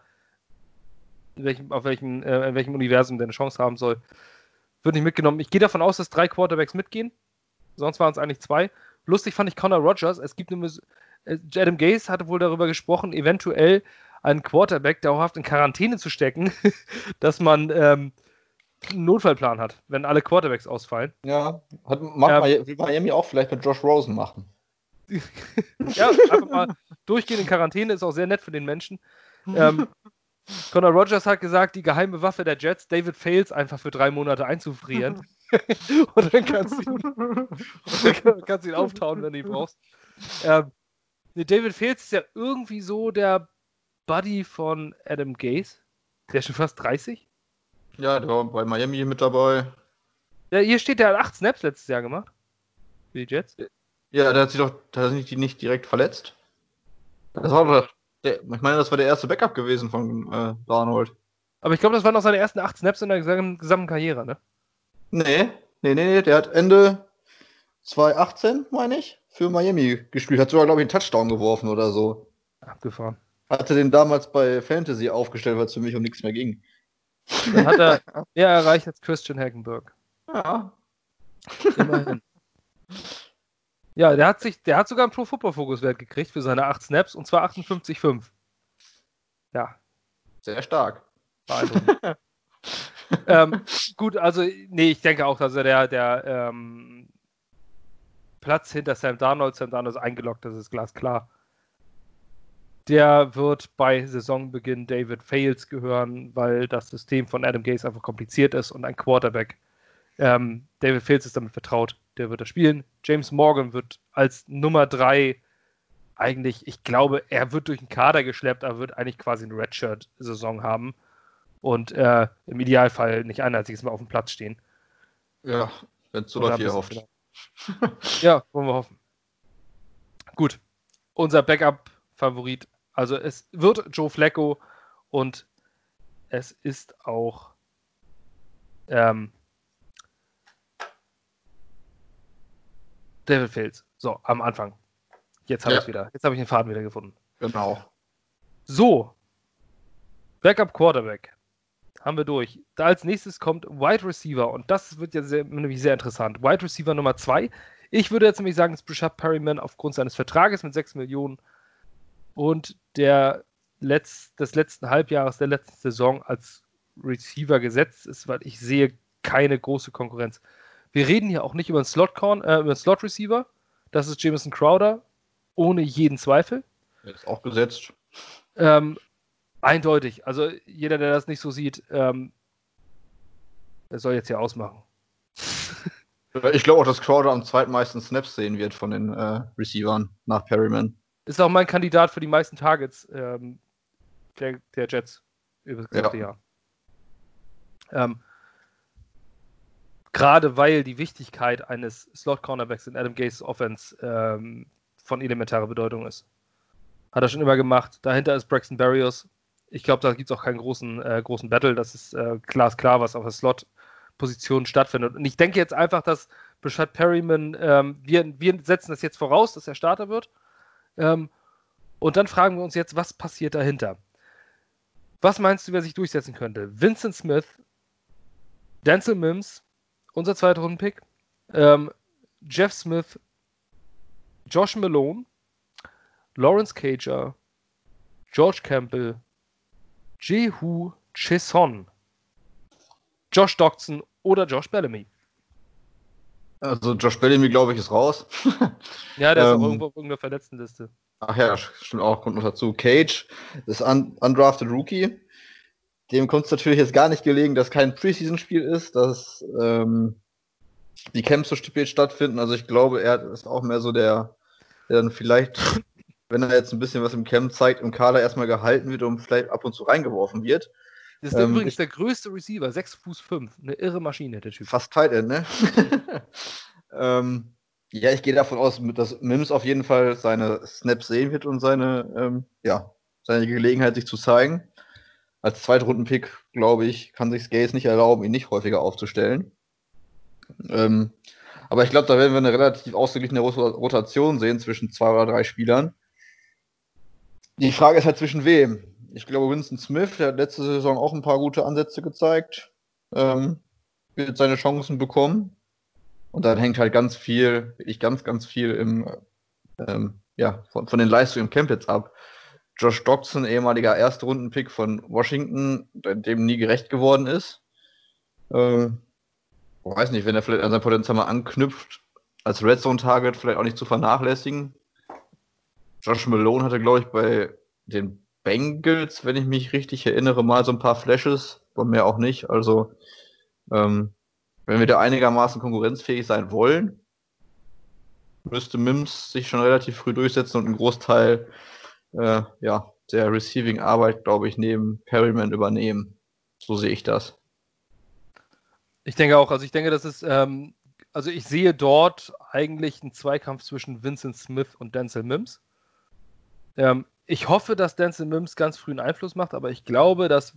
in welchem, auf welchem, äh, in welchem Universum der eine Chance haben soll. Wird nicht mitgenommen. Ich gehe davon aus, dass drei Quarterbacks mitgehen. Sonst waren es eigentlich zwei. Lustig fand ich Connor Rogers. Es gibt nämlich, äh, Adam Gaze hatte wohl darüber gesprochen, eventuell einen Quarterback dauerhaft in Quarantäne zu stecken, dass man ähm, einen Notfallplan hat, wenn alle Quarterbacks ausfallen.
Ja, hat, macht ähm, Miami auch vielleicht mit Josh Rosen machen.
ja, einfach mal durchgehen in Quarantäne ist auch sehr nett für den Menschen. Ähm, Conor Rogers hat gesagt, die geheime Waffe der Jets, David Fails einfach für drei Monate einzufrieren. und dann kannst du ihn, kannst ihn auftauen, wenn du ihn brauchst. Ähm, nee, David Fails ist ja irgendwie so der Buddy von Adam Gaze. Der ist schon fast 30.
Ja, der war bei Miami mit dabei.
Ja, hier steht, der hat acht Snaps letztes Jahr gemacht. Für die Jets.
Ja, der hat sich doch sich nicht direkt verletzt. Das war doch der, ich meine, das war der erste Backup gewesen von äh, Darnold.
Aber ich glaube, das waren noch seine ersten acht Snaps in der gesamten Karriere, ne?
Nee, nee, nee, nee, der hat Ende 2018, meine ich, für Miami gespielt. Hat sogar, glaube ich, einen Touchdown geworfen oder so.
Abgefahren.
Hatte den damals bei Fantasy aufgestellt, weil es für mich um nichts mehr ging.
Dann hat er mehr erreicht als Christian Hackenberg.
Ja.
Immerhin. Ja, der hat sich, der hat sogar einen Pro Football Focus Wert gekriegt für seine 8 Snaps und zwar 58,5. Ja.
Sehr stark.
ähm, gut, also, nee, ich denke auch, dass er der, der ähm, Platz hinter Sam Darnold, Sam Darnold ist eingeloggt, das ist glasklar. Der wird bei Saisonbeginn David Fails gehören, weil das System von Adam Gase einfach kompliziert ist und ein Quarterback. Ähm, David Fails ist damit vertraut der wird da spielen. James Morgan wird als Nummer 3 eigentlich, ich glaube, er wird durch den Kader geschleppt, aber wird eigentlich quasi eine Redshirt-Saison haben. Und äh, im Idealfall nicht ein einziges Mal auf dem Platz stehen.
Ja, wenn es so läuft, wie ihr hofft. Genau.
ja, wollen wir hoffen. Gut. Unser Backup-Favorit. Also es wird Joe Flacco und es ist auch ähm, David Fields. So, am Anfang. Jetzt habe ja. ich wieder. Jetzt habe ich den Faden wieder gefunden.
Genau.
So. Backup Quarterback. Haben wir durch. Da als nächstes kommt Wide Receiver und das wird jetzt sehr, nämlich sehr interessant. Wide Receiver Nummer 2. Ich würde jetzt nämlich sagen, dass Brishad Perryman aufgrund seines Vertrages mit 6 Millionen und der Letz-, des letzten Halbjahres der letzten Saison als Receiver gesetzt ist, weil ich sehe keine große Konkurrenz. Wir reden hier auch nicht über einen Slot, äh, über einen Slot Receiver. Das ist Jameson Crowder, ohne jeden Zweifel.
Er ist auch gesetzt.
Ähm, eindeutig. Also jeder, der das nicht so sieht, ähm, der soll jetzt hier ausmachen.
ich glaube auch, dass Crowder am zweitmeisten Snaps sehen wird von den äh, Receivern nach Perryman.
Ist auch mein Kandidat für die meisten Targets ähm, der, der, Jets über das gesamte ja. Jahr. Ähm, Gerade weil die Wichtigkeit eines Slot-Cornerbacks in Adam Gates Offense ähm, von elementarer Bedeutung ist. Hat er schon immer gemacht. Dahinter ist Braxton Barrios. Ich glaube, da gibt es auch keinen großen, äh, großen Battle. Das ist äh, glasklar, was auf der Slot-Position stattfindet. Und ich denke jetzt einfach, dass Brashad Perryman, ähm, wir, wir setzen das jetzt voraus, dass er Starter wird. Ähm, und dann fragen wir uns jetzt, was passiert dahinter? Was meinst du, wer sich durchsetzen könnte? Vincent Smith, Denzel Mims, unser zweiter Rundenpick, ähm, Jeff Smith, Josh Malone, Lawrence Cager, George Campbell, Jehu Chesson, Josh Doxson oder Josh Bellamy.
Also Josh Bellamy, glaube ich, ist raus.
ja, der ist auch ähm, irgendwo auf irgendeiner Verletztenliste.
Ach ja, stimmt auch, kommt noch dazu. Cage ist un undrafted Rookie. Dem kommt es natürlich jetzt gar nicht gelegen, dass kein Preseason-Spiel ist, dass ähm, die Camps so spät stattfinden. Also ich glaube, er ist auch mehr so der, der dann vielleicht, wenn er jetzt ein bisschen was im Camp zeigt, im Kader erstmal gehalten wird und vielleicht ab und zu reingeworfen wird.
Das ist ähm, übrigens der größte Receiver, 6 Fuß 5. Eine irre Maschine, der Typ.
Fast Tight End, ne? ähm, ja, ich gehe davon aus, dass Mims auf jeden Fall seine Snaps sehen wird und seine, ähm, ja, seine Gelegenheit, sich zu zeigen. Als Zweitrunden-Pick, glaube ich, kann sich Gates nicht erlauben, ihn nicht häufiger aufzustellen. Ähm, aber ich glaube, da werden wir eine relativ ausgeglichene Rotation sehen zwischen zwei oder drei Spielern. Die Frage ist halt zwischen wem? Ich glaube, Winston Smith, der hat letzte Saison auch ein paar gute Ansätze gezeigt, ähm, wird seine Chancen bekommen. Und dann hängt halt ganz viel, wirklich ganz, ganz viel im, ähm, ja, von, von den Leistungen im Camp jetzt ab. Josh Doxson, ehemaliger Erstrunden-Pick von Washington, dem nie gerecht geworden ist. Ähm, weiß nicht, wenn er vielleicht an sein Potenzial mal anknüpft, als Red Zone-Target vielleicht auch nicht zu vernachlässigen. Josh Malone hatte, glaube ich, bei den Bengals, wenn ich mich richtig erinnere, mal so ein paar Flashes, aber mehr auch nicht. Also, ähm, wenn wir da einigermaßen konkurrenzfähig sein wollen, müsste Mims sich schon relativ früh durchsetzen und einen Großteil äh, ja, der Receiving-Arbeit, glaube ich, neben Perryman übernehmen. So sehe ich das.
Ich denke auch, also ich denke, das ist, ähm, also ich sehe dort eigentlich einen Zweikampf zwischen Vincent Smith und Denzel Mims. Ähm, ich hoffe, dass Denzel Mims ganz früh einen Einfluss macht, aber ich glaube, dass,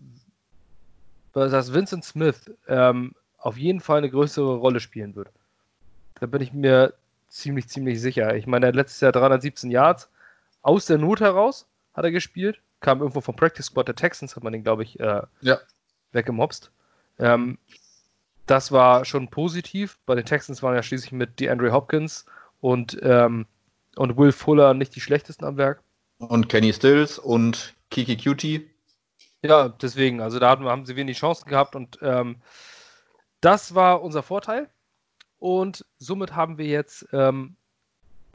dass Vincent Smith ähm, auf jeden Fall eine größere Rolle spielen wird. Da bin ich mir ziemlich, ziemlich sicher. Ich meine, er hat letztes Jahr 317 Yards aus der Not heraus hat er gespielt. Kam irgendwo vom Practice Squad der Texans, hat man den, glaube ich, äh, ja. weggemobst. Ähm, das war schon positiv. Bei den Texans waren ja schließlich mit DeAndre Hopkins und, ähm, und Will Fuller nicht die schlechtesten am Werk.
Und Kenny Stills und Kiki Cutie.
Ja, deswegen, also da haben sie wenig Chancen gehabt und ähm, das war unser Vorteil. Und somit haben wir jetzt, ähm,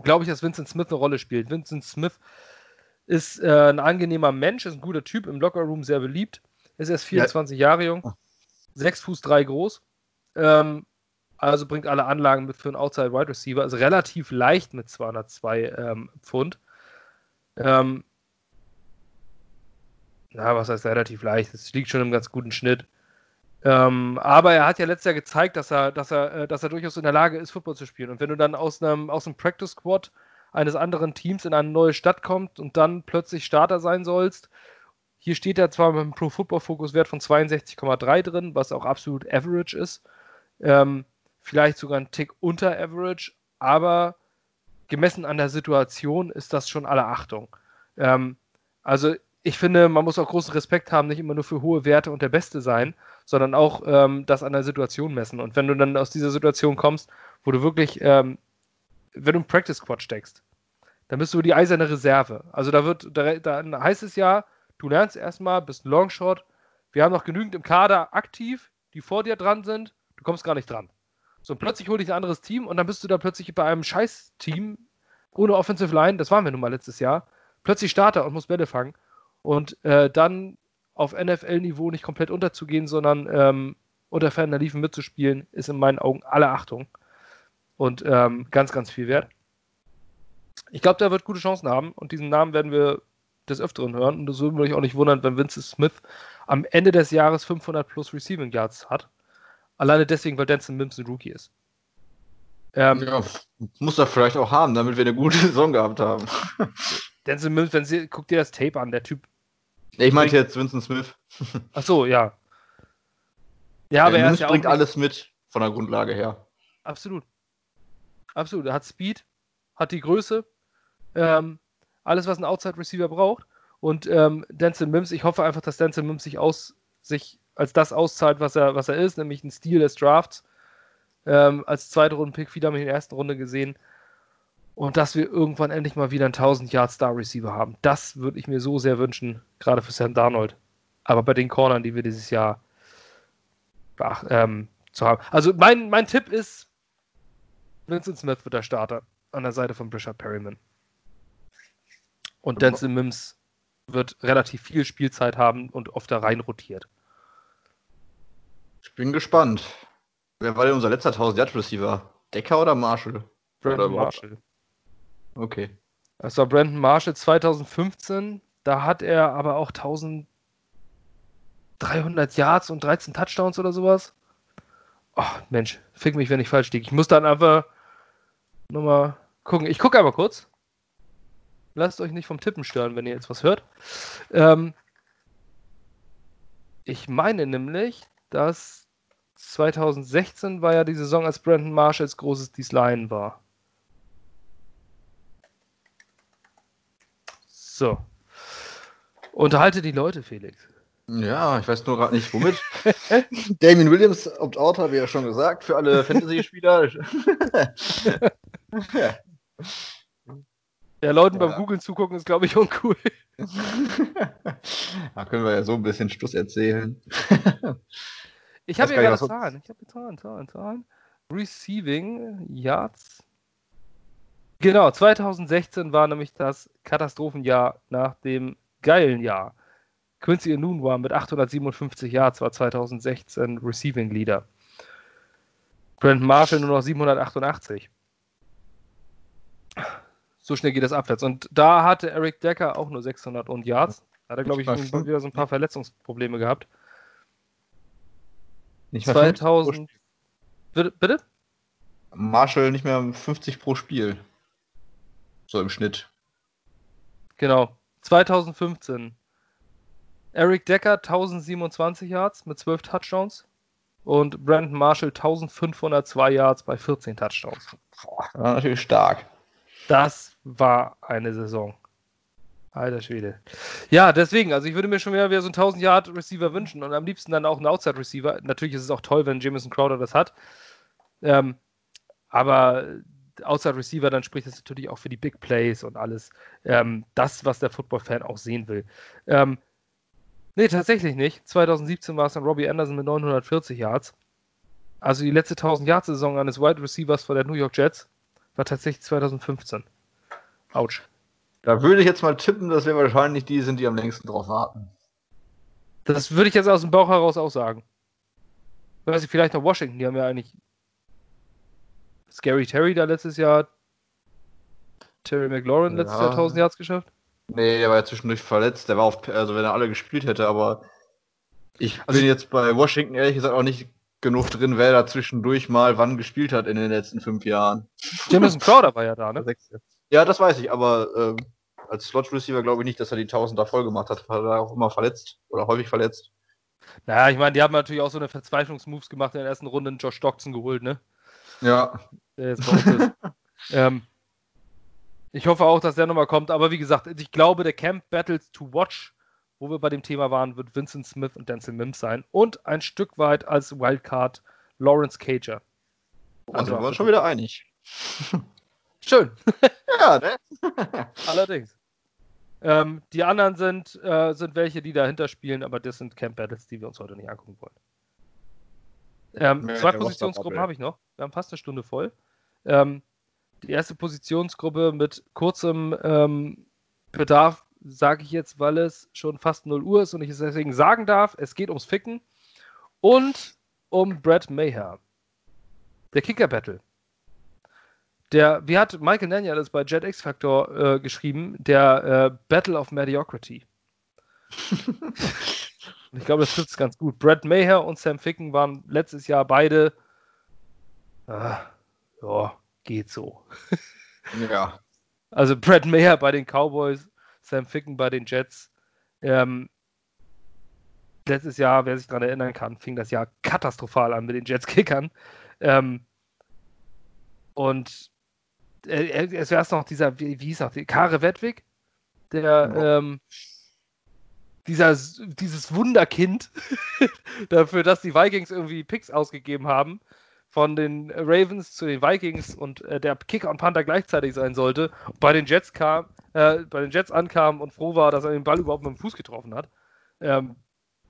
glaube ich, dass Vincent Smith eine Rolle spielt. Vincent Smith ist äh, ein angenehmer Mensch, ist ein guter Typ, im Lockerroom sehr beliebt, ist erst 24 ja. Jahre jung, 6 Fuß 3 groß. Ähm, also bringt alle Anlagen mit für einen Outside Wide Receiver, ist relativ leicht mit 202 ähm, Pfund. Ähm, na, was heißt relativ leicht? Es liegt schon im ganz guten Schnitt. Ähm, aber er hat ja letztes Jahr gezeigt, dass er, dass er, äh, dass er durchaus in der Lage ist, Football zu spielen. Und wenn du dann aus einem, aus einem Practice Squad eines anderen Teams in eine neue Stadt kommst und dann plötzlich Starter sein sollst, hier steht er zwar mit einem Pro Football Fokus Wert von 62,3 drin, was auch absolut average ist. Ähm, vielleicht sogar ein Tick unter average, aber gemessen an der Situation ist das schon alle Achtung. Ähm, also ich finde, man muss auch großen Respekt haben, nicht immer nur für hohe Werte und der Beste sein, sondern auch ähm, das an der Situation messen. Und wenn du dann aus dieser Situation kommst, wo du wirklich, ähm, wenn du im Practice Squad steckst, dann bist du die eiserne Reserve. Also da wird, da, dann heißt es ja, du lernst erstmal, bist ein Longshot, wir haben noch genügend im Kader aktiv, die vor dir dran sind, du kommst gar nicht dran. So, plötzlich hol dich ein anderes Team und dann bist du da plötzlich bei einem Scheiß-Team ohne Offensive Line, das waren wir nun mal letztes Jahr, plötzlich Starter und musst Bälle fangen. Und äh, dann auf NFL-Niveau nicht komplett unterzugehen, sondern ähm, unter ferner Liefen mitzuspielen, ist in meinen Augen alle Achtung. Und ähm, ganz, ganz viel wert. Ich glaube, der wird gute Chancen haben und diesen Namen werden wir des Öfteren hören. Und das würde mich auch nicht wundern, wenn Vincent Smith am Ende des Jahres 500 plus Receiving Yards hat. Alleine deswegen, weil Denson Mims ein Rookie ist.
Ähm, ja, muss er vielleicht auch haben, damit wir eine gute Saison gehabt haben.
Denzel Mims, wenn sie, guck dir das Tape an, der Typ.
Ich meinte jetzt Vincent Smith.
Ach so, ja. Ja, aber
ja,
er ist ja
bringt alles mit von der Grundlage her.
Absolut. Absolut. Er hat Speed, hat die Größe, ähm, alles, was ein Outside Receiver braucht. Und ähm, Denzel Mims, ich hoffe einfach, dass Denzel Mims sich, aus, sich als das auszahlt, was er, was er ist, nämlich ein Stil des Drafts. Ähm, als zweite Runden-Pick wieder mit in der ersten Runde gesehen. Und dass wir irgendwann endlich mal wieder einen 1000 Yard Star Receiver haben. Das würde ich mir so sehr wünschen, gerade für Sam Darnold. Aber bei den Cornern, die wir dieses Jahr ach, ähm, zu haben. Also mein, mein Tipp ist, Vincent Smith wird der Starter an der Seite von Brishard Perryman. Und Denzel Mims wird relativ viel Spielzeit haben und oft da rein rotiert.
Ich bin gespannt. Wer war denn unser letzter 1000 Yard Receiver? Decker oder Marshall?
Brandon oder Marshall.
Okay.
Das war Brandon Marshall 2015. Da hat er aber auch 1300 Yards und 13 Touchdowns oder sowas. Oh, Mensch, fick mich, wenn ich falsch liege. Ich muss dann einfach nochmal gucken. Ich gucke aber kurz. Lasst euch nicht vom Tippen stören, wenn ihr jetzt was hört. Ähm, ich meine nämlich, dass 2016 war ja die Saison, als Brandon Marshalls großes Dies Line war. So. Unterhalte die Leute, Felix.
Ja, ich weiß nur gerade nicht, womit. Damien Williams, Opt-out, habe ich ja schon gesagt, für alle Fantasy-Spieler.
ja. ja, Leuten ja. beim Googlen zugucken ist, glaube ich, uncool.
da können wir ja so ein bisschen Stuss erzählen.
ich habe hier gerade Zahlen. Ich habe Zahlen, Zahlen, Zahlen. Receiving Yards Genau, 2016 war nämlich das Katastrophenjahr nach dem geilen Jahr. Quincy war mit 857 Yards war 2016 Receiving Leader. Brandon Marshall nur noch 788. So schnell geht das abwärts. Und da hatte Eric Decker auch nur 600 und Yards. Da hat er, glaube ich, wieder so ein paar Verletzungsprobleme gehabt.
Nicht mehr
2000. Bitte?
Marshall nicht mehr 50 pro Spiel. So im Schnitt.
Genau. 2015. Eric Decker 1027 Yards mit 12 Touchdowns und Brandon Marshall 1502 Yards bei 14 Touchdowns.
Boah, das war natürlich stark.
Das war eine Saison. Alter Schwede. Ja, deswegen, also ich würde mir schon wieder, wieder so einen 1000 Yard Receiver wünschen und am liebsten dann auch einen Outside Receiver. Natürlich ist es auch toll, wenn Jameson Crowder das hat. Ähm, aber Outside Receiver, dann spricht das natürlich auch für die Big Plays und alles. Ähm, das, was der Football-Fan auch sehen will. Ähm, nee, tatsächlich nicht. 2017 war es dann Robbie Anderson mit 940 Yards. Also die letzte 1000 Yard Saison eines Wide Receivers von der New York Jets war tatsächlich 2015. Autsch.
Da würde ich jetzt mal tippen, dass wir wahrscheinlich die sind, die am längsten drauf warten.
Das würde ich jetzt aus dem Bauch heraus auch sagen. Weiß ich, vielleicht noch Washington, die haben ja eigentlich Scary Terry da letztes Jahr, Terry McLaurin letztes ja. Jahr 1000 Yards geschafft.
Nee, der war ja zwischendurch verletzt. Der war auf, also wenn er alle gespielt hätte, aber ich also bin jetzt bei Washington ehrlich gesagt auch nicht genug drin, wer da zwischendurch mal wann gespielt hat in den letzten fünf Jahren.
Jamison Crowder war ja da, ne?
Ja, das weiß ich, aber ähm, als Slot-Receiver glaube ich nicht, dass er die Tausender voll gemacht hat. War er auch immer verletzt oder häufig verletzt.
Naja, ich meine, die haben natürlich auch so eine Verzweiflungsmoves gemacht in der ersten Runde, Josh Stockton geholt, ne?
Ja.
Der jetzt bei uns ist. ähm, ich hoffe auch, dass der nochmal kommt, aber wie gesagt, ich glaube, der Camp Battles to Watch, wo wir bei dem Thema waren, wird Vincent Smith und Denzel Mims sein und ein Stück weit als Wildcard Lawrence Cager.
Also, wir waren schon wieder einig.
Schön.
ja, ne?
Allerdings. Ähm, die anderen sind, äh, sind welche, die dahinter spielen, aber das sind Camp Battles, die wir uns heute nicht angucken wollen. Ähm, ja, zwei Positionsgruppen habe ich noch. Wir haben fast eine Stunde voll. Ähm, die erste Positionsgruppe mit kurzem ähm, Bedarf, sage ich jetzt, weil es schon fast 0 Uhr ist und ich es deswegen sagen darf. Es geht ums Ficken und um Brad Maher. Der Kicker Battle. Der, wie hat Michael Nanya das bei Jet X Factor äh, geschrieben? Der äh, Battle of Mediocrity. ich glaube, das trifft es ganz gut. Brad Maher und Sam Ficken waren letztes Jahr beide. Äh, ja, geht so.
ja.
Also Brad Mayer bei den Cowboys, Sam Ficken bei den Jets. Ähm, letztes Jahr, wer sich daran erinnern kann, fing das Jahr katastrophal an mit den Jets-Kickern. Ähm, und äh, es wäre noch dieser, wie, wie hieß noch, Kare Wedwig, der, ja. ähm, dieser, dieses Wunderkind dafür, dass die Vikings irgendwie Picks ausgegeben haben, von den Ravens zu den Vikings und äh, der Kicker und Panther gleichzeitig sein sollte, bei den Jets kam, äh, bei den Jets ankam und froh war, dass er den Ball überhaupt mit dem Fuß getroffen hat. Ähm,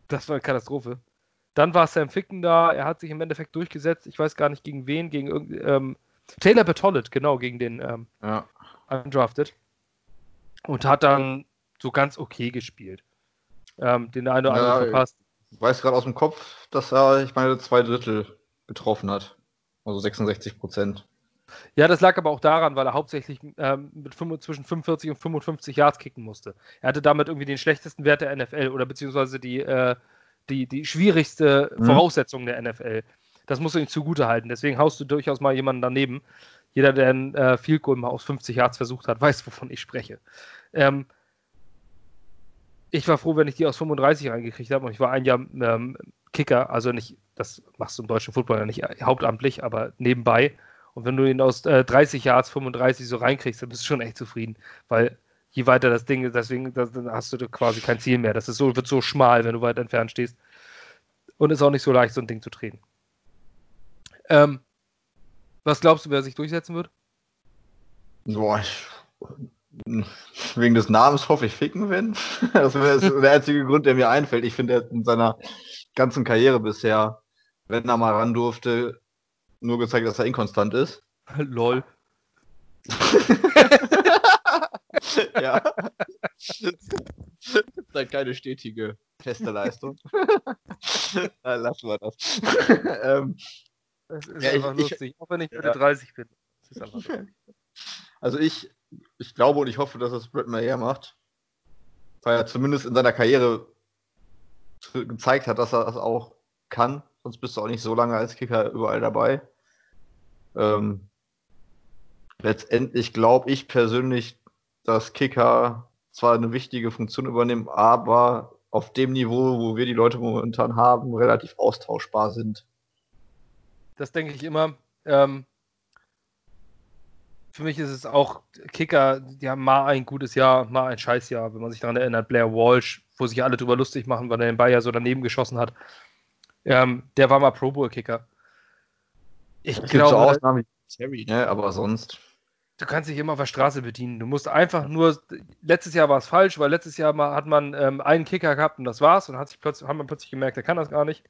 das war eine Katastrophe. Dann war Sam Ficken da, er hat sich im Endeffekt durchgesetzt, ich weiß gar nicht gegen wen, gegen ähm, Taylor Bertollet, genau, gegen den ähm,
ja.
undrafted. Und hat dann so ganz okay gespielt. Ähm, den einen oder anderen ja, verpasst.
Ich weiß gerade aus dem Kopf, dass er, ich meine, zwei Drittel getroffen hat. Also 66 Prozent.
Ja, das lag aber auch daran, weil er hauptsächlich ähm, mit 5, zwischen 45 und 55 Yards kicken musste. Er hatte damit irgendwie den schlechtesten Wert der NFL oder beziehungsweise die, äh, die, die schwierigste mhm. Voraussetzung der NFL. Das musst du ihm zugute halten. Deswegen haust du durchaus mal jemanden daneben. Jeder, der ein äh, Field Goal mal aus 50 Yards versucht hat, weiß, wovon ich spreche. Ähm, ich war froh, wenn ich die aus 35 reingekriegt habe und ich war ein Jahr ähm, Kicker, also nicht, das machst du im deutschen Football ja nicht hauptamtlich, aber nebenbei. Und wenn du ihn aus äh, 30 Yards, 35 so reinkriegst, dann bist du schon echt zufrieden, weil je weiter das Ding ist, deswegen das, dann hast du quasi kein Ziel mehr. Das ist so, wird so schmal, wenn du weit entfernt stehst. Und ist auch nicht so leicht, so ein Ding zu treten. Ähm, was glaubst du, wer sich durchsetzen wird?
Boah, ich, wegen des Namens hoffe ich Ficken wenn. Das wäre der einzige Grund, der mir einfällt. Ich finde, er in seiner ganzen Karriere bisher, wenn er mal ran durfte, nur gezeigt, dass er inkonstant ist.
Lol.
ja. Halt keine stetige, feste Leistung. Dann lassen wir das.
ähm, das ist ja, einfach ich, lustig, auch wenn ich ja. 30 bin.
Also ich, ich glaube und ich hoffe, dass es Brett Mayer macht. Weil er zumindest in seiner Karriere gezeigt hat, dass er das auch kann. Sonst bist du auch nicht so lange als Kicker überall dabei. Ähm, letztendlich glaube ich persönlich, dass Kicker zwar eine wichtige Funktion übernehmen, aber auf dem Niveau, wo wir die Leute momentan haben, relativ austauschbar sind.
Das denke ich immer. Ähm, für mich ist es auch Kicker, die haben mal ein gutes Jahr, mal ein Scheißjahr, wenn man sich daran erinnert. Blair Walsh, wo sich alle drüber lustig machen, weil er den Ball ja so daneben geschossen hat. Ähm, der war mal Pro Bowl Kicker.
Ich glaube. So Ausnahmen wie Terry, ne? Aber sonst.
Du kannst dich immer auf der Straße bedienen. Du musst einfach nur. Letztes Jahr war es falsch, weil letztes Jahr mal hat man ähm, einen Kicker gehabt und das war's. Und hat sich plötzlich, haben wir plötzlich gemerkt, der kann das gar nicht.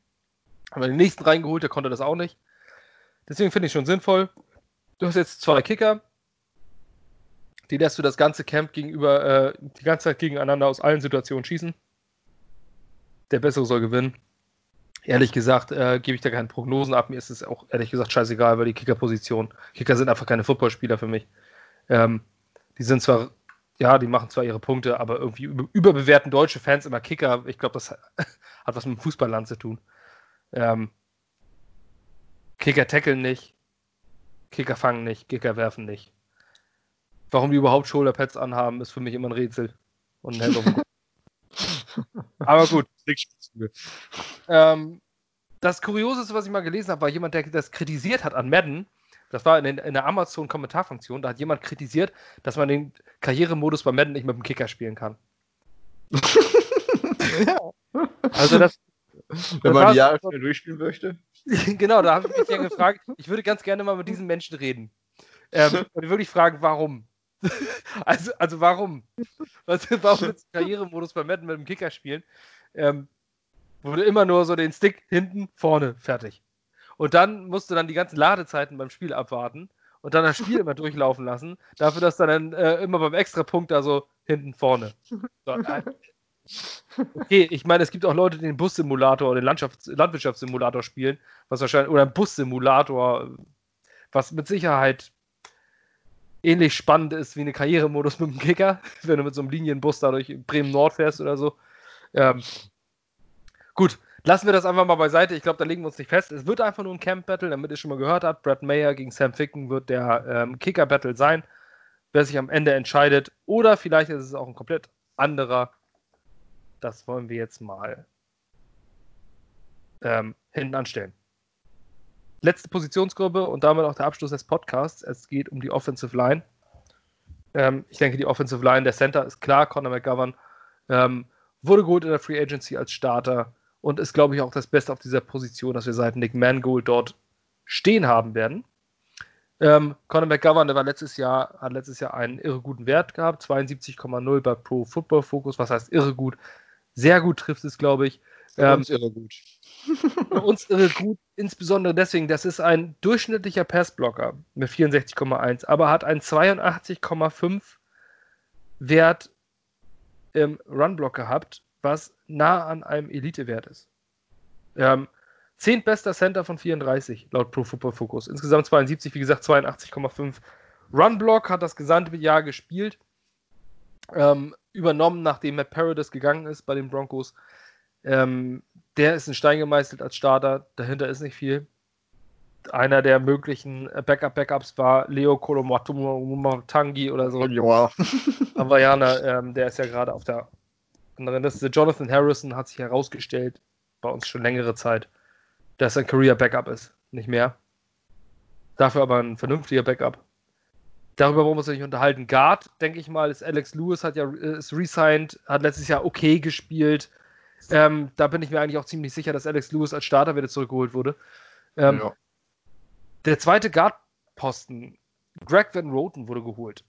Haben wir den nächsten reingeholt, der konnte das auch nicht. Deswegen finde ich schon sinnvoll. Du hast jetzt zwei Kicker. Die lässt du das ganze Camp gegenüber, äh, die ganze Zeit gegeneinander aus allen Situationen schießen. Der Bessere soll gewinnen. Ehrlich gesagt, äh, gebe ich da keine Prognosen ab. Mir ist es auch ehrlich gesagt scheißegal, weil die Kicker-Position. Kicker sind einfach keine Footballspieler für mich. Ähm, die sind zwar ja, die machen zwar ihre Punkte, aber irgendwie über, überbewerten deutsche Fans immer Kicker. Ich glaube, das hat was mit dem Fußballland zu tun. Ähm, Kicker tackeln nicht, Kicker fangen nicht, Kicker werfen nicht. Warum die überhaupt Shoulderpads anhaben, ist für mich immer ein Rätsel. Und ein Helm Aber gut, ähm, das Kurioseste, was ich mal gelesen habe, war jemand, der das kritisiert hat an Madden. Das war in, den, in der Amazon-Kommentarfunktion. Da hat jemand kritisiert, dass man den Karrieremodus bei Madden nicht mit dem Kicker spielen kann.
ja. Also das. Wenn man die Jahre schnell durchspielen möchte.
genau, da habe ich mich ja gefragt, ich würde ganz gerne mal mit diesen Menschen reden. Ähm, und wirklich fragen, warum? also, also warum? Was, warum du Karrieremodus bei Madden mit dem Kicker spielen? Ähm, wurde immer nur so den Stick hinten, vorne, fertig. Und dann musst du dann die ganzen Ladezeiten beim Spiel abwarten und dann das Spiel immer durchlaufen lassen, dafür, dass dann äh, immer beim Extrapunkt da so hinten, vorne. So, okay, ich meine, es gibt auch Leute, die den Bussimulator oder den Landschafts Landwirtschaftssimulator spielen, was wahrscheinlich, oder ein Bussimulator, was mit Sicherheit ähnlich spannend ist wie eine Karrieremodus mit dem Kicker, wenn du mit so einem Linienbus da durch Bremen Nord fährst oder so. Ähm, gut, lassen wir das einfach mal beiseite. Ich glaube, da legen wir uns nicht fest. Es wird einfach nur ein Camp-Battle, damit ihr schon mal gehört habt. Brad Mayer gegen Sam Ficken wird der ähm, Kicker-Battle sein, wer sich am Ende entscheidet. Oder vielleicht ist es auch ein komplett anderer. Das wollen wir jetzt mal ähm, hinten anstellen letzte Positionsgruppe und damit auch der Abschluss des Podcasts. Es geht um die Offensive Line. Ähm, ich denke, die Offensive Line, der Center ist klar, Conor McGovern ähm, wurde geholt in der Free Agency als Starter und ist, glaube ich, auch das Beste auf dieser Position, dass wir seit Nick Mangold dort stehen haben werden. Ähm, Conor McGovern, der war letztes Jahr, hat letztes Jahr einen irre guten Wert gehabt, 72,0 bei Pro Football Focus. Was heißt irre gut? Sehr gut trifft es, glaube ich.
Ähm, irre gut.
Für uns irre gut, insbesondere deswegen, das ist ein durchschnittlicher Passblocker mit 64,1, aber hat einen 82,5 Wert im Runblock gehabt, was nah an einem Elite-Wert ist. Ähm, bester Center von 34, laut Pro Football Focus. Insgesamt 72, wie gesagt, 82,5. Runblock hat das gesamte Jahr gespielt. Ähm, übernommen, nachdem Matt Paradis gegangen ist bei den Broncos. Ähm, der ist ein Stein gemeißelt als Starter. Dahinter ist nicht viel. Einer der möglichen Backup-Backups war Leo Kolomotangi oder so.
Ja.
Hawaiianer, ähm, der ist ja gerade auf der anderen Liste. Jonathan Harrison hat sich herausgestellt, bei uns schon längere Zeit, dass er ein Career-Backup ist. Nicht mehr. Dafür aber ein vernünftiger Backup. Darüber wollen wir uns nicht unterhalten. Guard, denke ich mal, ist Alex Lewis, hat ja ist resigned, hat letztes Jahr okay gespielt ähm, da bin ich mir eigentlich auch ziemlich sicher, dass Alex Lewis als Starter wieder zurückgeholt wurde. Ähm, ja. Der zweite Guard-Posten, Greg Van Roten, wurde geholt.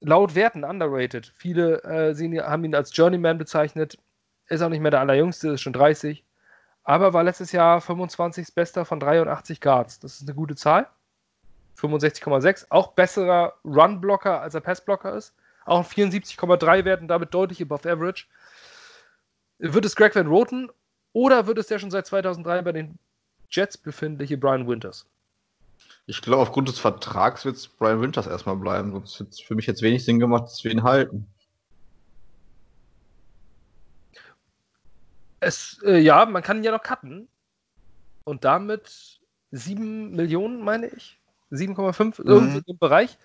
Laut Werten underrated. Viele äh, sehen, haben ihn als Journeyman bezeichnet. Ist auch nicht mehr der allerjüngste, ist schon 30. Aber war letztes Jahr 25. Bester von 83 Guards. Das ist eine gute Zahl. 65,6. Auch besserer Run-Blocker, als er Pass-Blocker ist. Auch 74,3 Werten, damit deutlich above average. Wird es Greg Van Roten oder wird es der schon seit 2003 bei den Jets befindliche Brian Winters?
Ich glaube, aufgrund des Vertrags wird es Brian Winters erstmal bleiben. Sonst wird es für mich jetzt wenig Sinn gemacht, dass wir ihn halten.
Es, äh, ja, man kann ihn ja noch cutten. Und damit 7 Millionen, meine ich. 7,5, mhm. irgendwie im Bereich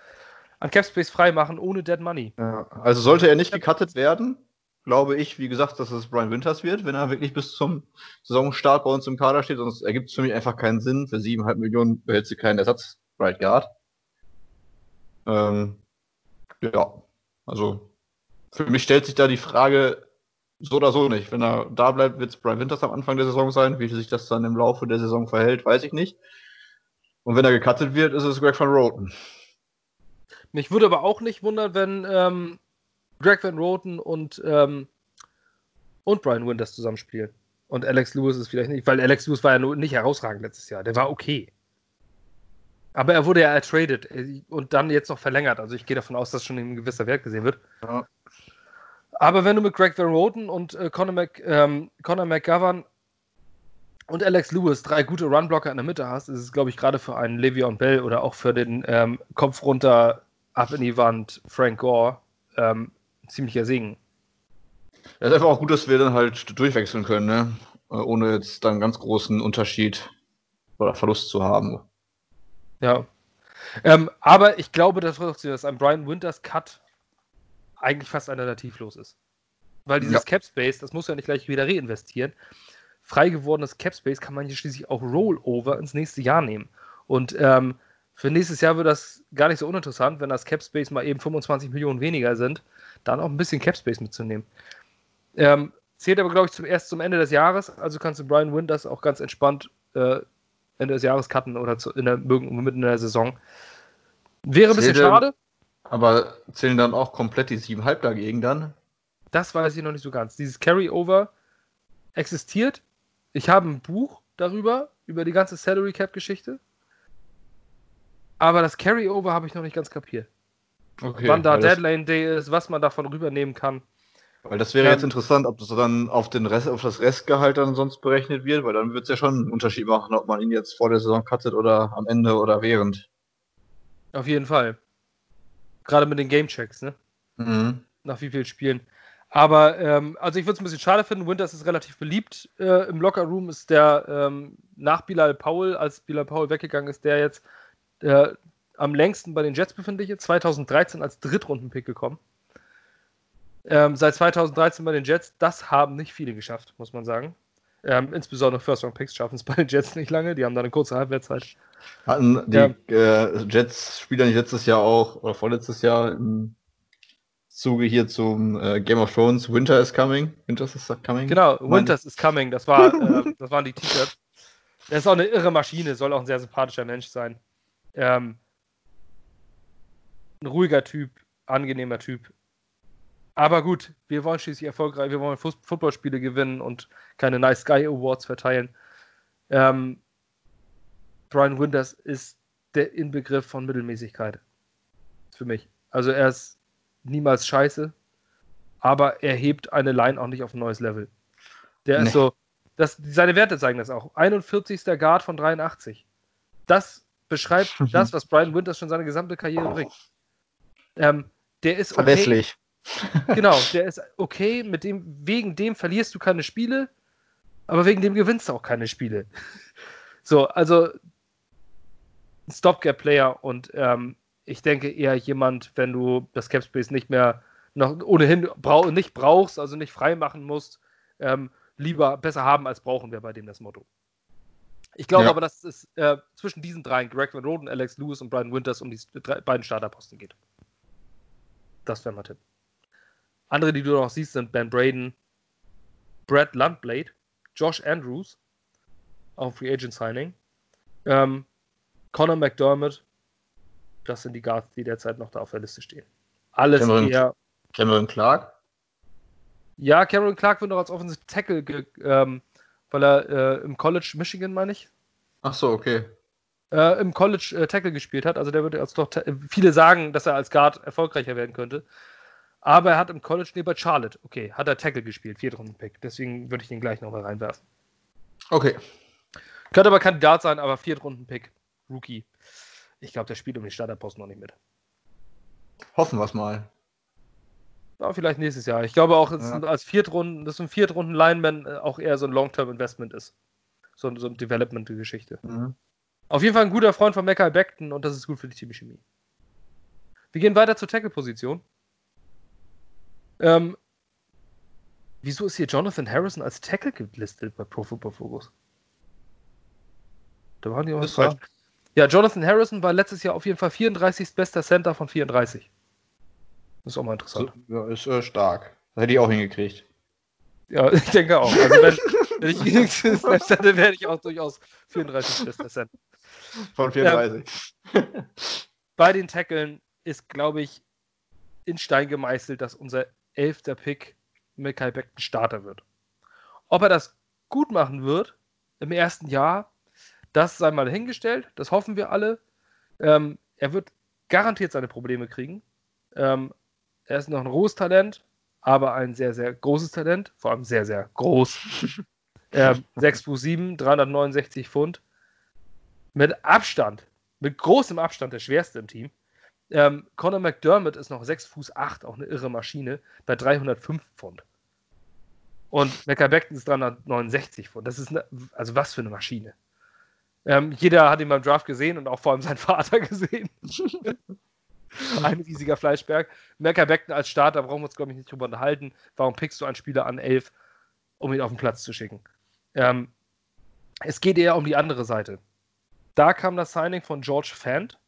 an Capspace freimachen ohne Dead Money.
Ja, also sollte er nicht gecuttet werden, glaube ich, wie gesagt, dass es Brian Winters wird, wenn er wirklich bis zum Saisonstart bei uns im Kader steht. Sonst ergibt es für mich einfach keinen Sinn. Für 7,5 Millionen behältst du keinen Ersatz Right Guard. Ähm, ja, also für mich stellt sich da die Frage so oder so nicht. Wenn er da bleibt, wird es Brian Winters am Anfang der Saison sein. Wie sich das dann im Laufe der Saison verhält, weiß ich nicht. Und wenn er gecuttet wird, ist es Greg van Roten.
Mich würde aber auch nicht wundern, wenn ähm, Greg Van Roten und, ähm, und Brian Winters zusammenspielen. Und Alex Lewis ist vielleicht nicht, weil Alex Lewis war ja nicht herausragend letztes Jahr. Der war okay. Aber er wurde ja ertradet äh, und dann jetzt noch verlängert. Also ich gehe davon aus, dass schon ein gewisser Wert gesehen wird. Ja. Aber wenn du mit Greg Van Roten und äh, Conor, Mc, ähm, Conor McGovern und Alex Lewis drei gute Runblocker in der Mitte hast, ist es, glaube ich, gerade für einen Le'Veon Bell oder auch für den ähm, Kopf runter, ab in die Wand Frank Gore ähm, ein ziemlicher Segen.
Ja, ist einfach auch gut, dass wir dann halt durchwechseln können, ne? Äh, ohne jetzt dann ganz großen Unterschied oder Verlust zu haben.
Ja. Ähm, aber ich glaube, dass, dass ein Brian Winters Cut eigentlich fast alternativlos ist. Weil dieses ja. Cap Space, das muss ja nicht gleich wieder reinvestieren. Frei gewordenes Cap Space kann man hier schließlich auch Rollover ins nächste Jahr nehmen. Und ähm, für nächstes Jahr wird das gar nicht so uninteressant, wenn das Cap Space mal eben 25 Millionen weniger sind, dann auch ein bisschen Cap Space mitzunehmen. Ähm, zählt aber, glaube ich, zum, erst zum Ende des Jahres, also kannst du Brian Winters auch ganz entspannt äh, Ende des Jahres cutten oder zu, in der, mitten in der Saison. Wäre ein bisschen Zählte, schade.
Aber zählen dann auch komplett die 7,5 dagegen dann?
Das weiß ich noch nicht so ganz. Dieses Carryover existiert. Ich habe ein Buch darüber, über die ganze Salary Cap Geschichte. Aber das Carryover habe ich noch nicht ganz kapiert. Okay, Wann da Deadline Day ist, was man davon rübernehmen kann.
Weil das wäre ähm, jetzt interessant, ob das dann auf, den Rest, auf das Restgehalt dann sonst berechnet wird, weil dann wird es ja schon einen Unterschied machen, ob man ihn jetzt vor der Saison cuttet oder am Ende oder während.
Auf jeden Fall. Gerade mit den Gamechecks, ne? Mhm. Nach wie vielen Spielen. Aber, ähm, also ich würde es ein bisschen schade finden. Winters ist relativ beliebt äh, im Lockerroom. Ist der ähm, nach Bilal Powell, als Bilal Powell weggegangen ist, der jetzt äh, am längsten bei den Jets befindliche. 2013 als Drittrundenpick gekommen. Ähm, seit 2013 bei den Jets, das haben nicht viele geschafft, muss man sagen. Ähm, insbesondere First-Round-Picks schaffen es bei den Jets nicht lange. Die haben da eine kurze Halbwertszeit.
Hatten die ja. äh, Jets-Spieler nicht letztes Jahr auch oder vorletztes Jahr im Zuge hier zum äh, Game of Thrones Winter is Coming?
Winter is Coming? Genau, Winters is Coming. Das, war, äh, das waren die T-Shirts. Er ist auch eine irre Maschine, soll auch ein sehr sympathischer Mensch sein. Ähm, ein ruhiger Typ, angenehmer Typ. Aber gut, wir wollen schließlich erfolgreich, wir wollen Footballspiele gewinnen und keine Nice Guy Awards verteilen. Ähm, Brian Winters ist der Inbegriff von Mittelmäßigkeit. Für mich. Also er ist niemals scheiße, aber er hebt eine Line auch nicht auf ein neues Level. Der nee. ist so, das, seine Werte zeigen das auch. 41. Guard von 83. Das beschreibt das, was Brian Winters schon seine gesamte Karriere bringt. Ähm, der ist
okay. Verlässlich.
Genau, der ist okay, mit dem, wegen dem verlierst du keine Spiele, aber wegen dem gewinnst du auch keine Spiele. so, also Stopgap-Player und ähm, ich denke eher jemand, wenn du das Capspace nicht mehr noch ohnehin brauch, nicht brauchst, also nicht freimachen musst, ähm, lieber besser haben als brauchen wäre bei dem das Motto. Ich glaube ja. aber, dass es äh, zwischen diesen dreien, Greg Van Roden, Alex Lewis und Brian Winters, um die drei, beiden Starterposten geht. Das wäre mein Tipp. Andere, die du noch siehst, sind Ben Braden, Brad Lundblade, Josh Andrews, auch Free Agent Signing, ähm, Conor McDermott, das sind die Guards, die derzeit noch da auf der Liste stehen. Alles
Cameron, eher. Cameron Clark?
Ja, Cameron Clark wird noch als Offensive Tackle, ähm, weil er äh, im College Michigan, meine ich.
Ach so, okay.
Äh, Im College äh, Tackle gespielt hat. Also der wird als doch. Viele sagen, dass er als Guard erfolgreicher werden könnte. Aber er hat im College neben Charlotte, okay, hat er Tackle gespielt, Viertrunden-Pick. Deswegen würde ich den gleich nochmal reinwerfen.
Okay.
Könnte aber Kandidat sein, aber Viertrunden-Pick, Rookie. Ich glaube, der spielt um den Starterpost noch nicht mit.
Hoffen wir es mal.
Ja, vielleicht nächstes Jahr. Ich glaube auch, ja. als Viertrunden, dass ein Viertrunden-Lineman äh, auch eher so ein Long-Term-Investment ist. So, so eine Development-Geschichte. Mhm. Auf jeden Fall ein guter Freund von Meckay Beckton und das ist gut für die Teamchemie. Wir gehen weiter zur Tackle-Position. Ähm, wieso ist hier Jonathan Harrison als Tackle gelistet bei Pro Football Focus? Da waren die auch falsch. Ja, Jonathan Harrison war letztes Jahr auf jeden Fall 34. bester Center von 34. Das ist auch mal interessant.
Ja, ist äh, stark. Das hätte ich auch hingekriegt.
Ja, ich denke auch. Also wenn, wenn ich wenigstens hätte, wäre ich auch durchaus 34. bester Center.
Von 34.
Ähm, bei den Tackeln ist, glaube ich, in Stein gemeißelt, dass unser elfter Pick Mackay Beckton Starter wird. Ob er das gut machen wird im ersten Jahr, das sei mal hingestellt. Das hoffen wir alle. Ähm, er wird garantiert seine Probleme kriegen. Ähm, er ist noch ein rohes Talent, aber ein sehr, sehr großes Talent. Vor allem sehr, sehr groß. ähm, 6 Fuß 7, 369 Pfund. Mit Abstand, mit großem Abstand der schwerste im Team. Ähm, Conor McDermott ist noch 6 Fuß 8, auch eine irre Maschine, bei 305 Pfund. Und Mecca Beckton ist 369 Pfund. Das ist eine, also was für eine Maschine. Ähm, jeder hat ihn beim Draft gesehen und auch vor allem sein Vater gesehen. Ein riesiger Fleischberg. Mecca Beckton als Starter brauchen wir uns, glaube ich, nicht drüber unterhalten. Warum pickst du einen Spieler an 11, um ihn auf den Platz zu schicken? Ähm, es geht eher um die andere Seite. Da kam das Signing von George Fant.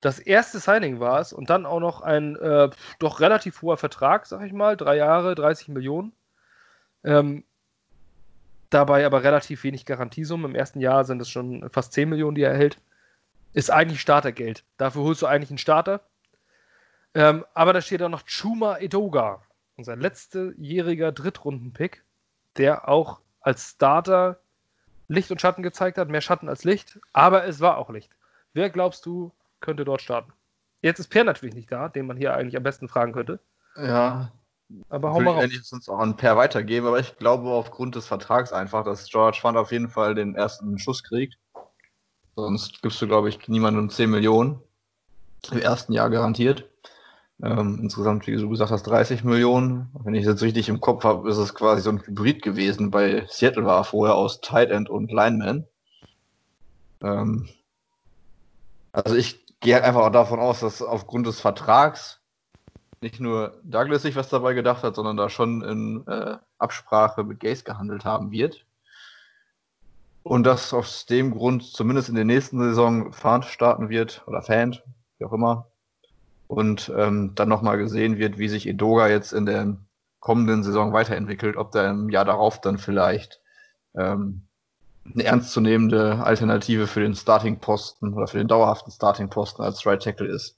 Das erste Signing war es und dann auch noch ein äh, doch relativ hoher Vertrag, sag ich mal. Drei Jahre, 30 Millionen. Ähm, dabei aber relativ wenig Garantiesumme. Im ersten Jahr sind es schon fast 10 Millionen, die er erhält. Ist eigentlich Startergeld. Dafür holst du eigentlich einen Starter. Ähm, aber da steht auch noch Chuma Edoga, unser letztejähriger Drittrunden-Pick, der auch als Starter Licht und Schatten gezeigt hat. Mehr Schatten als Licht, aber es war auch Licht. Wer glaubst du, könnte dort starten? Jetzt ist Per natürlich nicht da, den man hier eigentlich am besten fragen könnte.
Ja,
aber
hau mal raus. Ich sonst auch an Per weitergeben, aber ich glaube aufgrund des Vertrags einfach, dass George Fund auf jeden Fall den ersten Schuss kriegt. Sonst gibst du, glaube ich, niemandem 10 Millionen im ersten Jahr garantiert. Ähm, insgesamt, wie du gesagt hast, 30 Millionen. Wenn ich es jetzt richtig im Kopf habe, ist es quasi so ein Hybrid gewesen. Bei Seattle war er vorher aus Tight End und Lineman. Ähm, also ich gehe halt einfach auch davon aus, dass aufgrund des Vertrags nicht nur Douglas sich was dabei gedacht hat, sondern da schon in äh, Absprache mit Gaze gehandelt haben wird. Und dass aus dem Grund zumindest in der nächsten Saison Fahnd starten wird, oder Fan, wie auch immer. Und ähm, dann nochmal gesehen wird, wie sich Edoga jetzt in der kommenden Saison weiterentwickelt, ob der im Jahr darauf dann vielleicht ähm, eine ernstzunehmende Alternative für den Starting-Posten oder für den dauerhaften Starting-Posten als Right Tackle ist.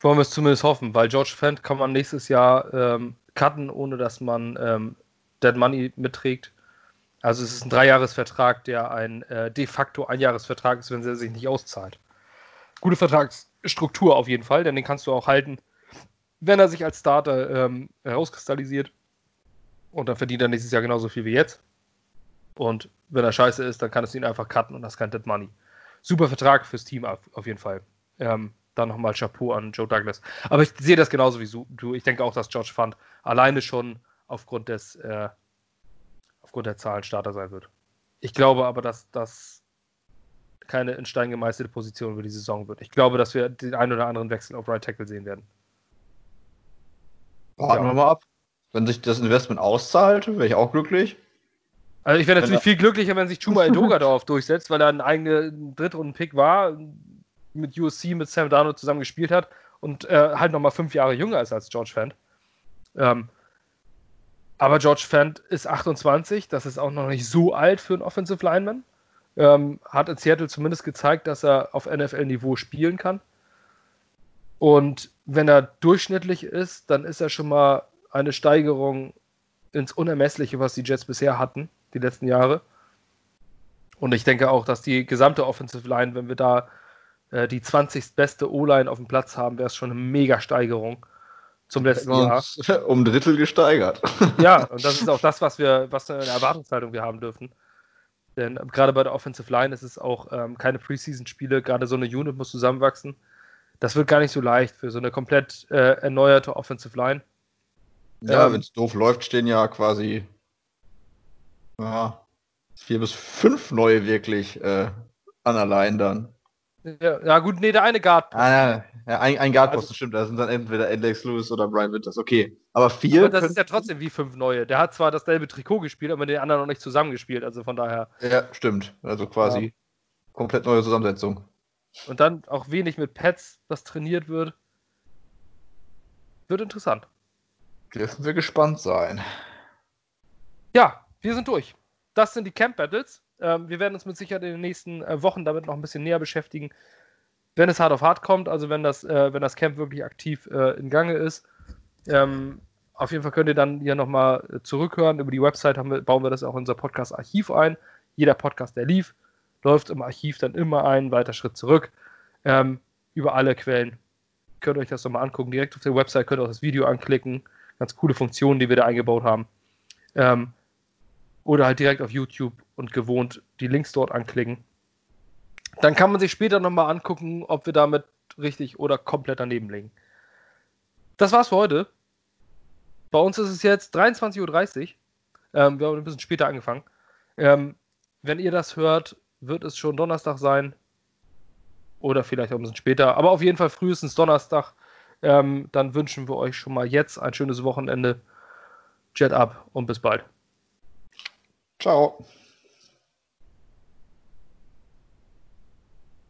Wollen wir es zumindest hoffen, weil George Fent kann man nächstes Jahr ähm, cutten, ohne dass man ähm, Dead Money mitträgt. Also es ist ein Dreijahresvertrag, der ein äh, de facto Einjahresvertrag ist, wenn er sich nicht auszahlt. Gute Vertragsstruktur auf jeden Fall, denn den kannst du auch halten, wenn er sich als Starter ähm, herauskristallisiert. Und dann verdient er nächstes Jahr genauso viel wie jetzt. Und wenn er scheiße ist, dann kann es ihn einfach cutten und das ist kein Dead Money. Super Vertrag fürs Team auf, auf jeden Fall. Ähm, dann nochmal Chapeau an Joe Douglas. Aber ich sehe das genauso wie du. Ich denke auch, dass George Fund alleine schon aufgrund des äh, aufgrund der Zahlen Starter sein wird. Ich glaube aber, dass das keine in Stein gemeißelte Position über die Saison wird. Ich glaube, dass wir den einen oder anderen Wechsel auf Right Tackle sehen werden.
Warten ja. wir mal ab. Wenn sich das Investment auszahlt, wäre ich auch glücklich.
Also ich wäre natürlich viel glücklicher, wenn sich Chuma Edoga darauf durchsetzt, weil er ein eigener Drittrunden-Pick war, mit USC, mit Sam Darnold zusammen gespielt hat und äh, halt nochmal fünf Jahre jünger ist als George Fant. Ähm, aber George Fant ist 28, das ist auch noch nicht so alt für einen Offensive Lineman. Ähm, hat in Seattle zumindest gezeigt, dass er auf NFL-Niveau spielen kann. Und wenn er durchschnittlich ist, dann ist er schon mal eine Steigerung ins Unermessliche, was die Jets bisher hatten, die letzten Jahre. Und ich denke auch, dass die gesamte Offensive Line, wenn wir da äh, die 20. beste O-Line auf dem Platz haben, wäre es schon eine mega Steigerung zum letzten Jahr.
Um Drittel gesteigert.
Ja, und das ist auch das, was wir, was eine Erwartungshaltung wir haben dürfen. Denn gerade bei der Offensive Line ist es auch ähm, keine Preseason-Spiele, gerade so eine Unit muss zusammenwachsen. Das wird gar nicht so leicht für so eine komplett äh, erneuerte Offensive Line.
Ja, ähm, wenn es doof läuft, stehen ja quasi ja, vier bis fünf neue wirklich äh, an allein dann.
Ja, ja, gut, nee, der eine Guard.
Ah, ja, ein, ein Guardposten, also, stimmt. Da sind dann entweder Alex Lewis oder Brian Winters. Okay. Aber vier. Aber
das ist ja trotzdem wie fünf neue. Der hat zwar dasselbe Trikot gespielt, aber den anderen noch nicht zusammengespielt. Also von daher.
Ja, stimmt. Also quasi ja. komplett neue Zusammensetzung.
Und dann auch wenig mit Pets, was trainiert wird. Wird interessant.
Dürfen wir gespannt sein.
Ja, wir sind durch. Das sind die Camp Battles. Ähm, wir werden uns mit Sicherheit in den nächsten äh, Wochen damit noch ein bisschen näher beschäftigen, wenn es hart auf hart kommt, also wenn das, äh, wenn das Camp wirklich aktiv äh, in Gange ist. Ähm, auf jeden Fall könnt ihr dann hier nochmal äh, zurückhören. Über die Website wir, bauen wir das auch in unser Podcast-Archiv ein. Jeder Podcast, der lief, läuft im Archiv dann immer ein, weiter Schritt zurück. Ähm, über alle Quellen. Könnt ihr euch das nochmal angucken. Direkt auf der Website könnt ihr auch das Video anklicken. Ganz coole Funktionen, die wir da eingebaut haben. Ähm, oder halt direkt auf YouTube und gewohnt die Links dort anklicken. Dann kann man sich später nochmal angucken, ob wir damit richtig oder komplett daneben liegen. Das war's für heute. Bei uns ist es jetzt 23.30 Uhr. Ähm, wir haben ein bisschen später angefangen. Ähm, wenn ihr das hört, wird es schon Donnerstag sein. Oder vielleicht auch ein bisschen später. Aber auf jeden Fall frühestens Donnerstag. Ähm, dann wünschen wir euch schon mal jetzt ein schönes Wochenende. Jet ab und bis bald.
Ciao.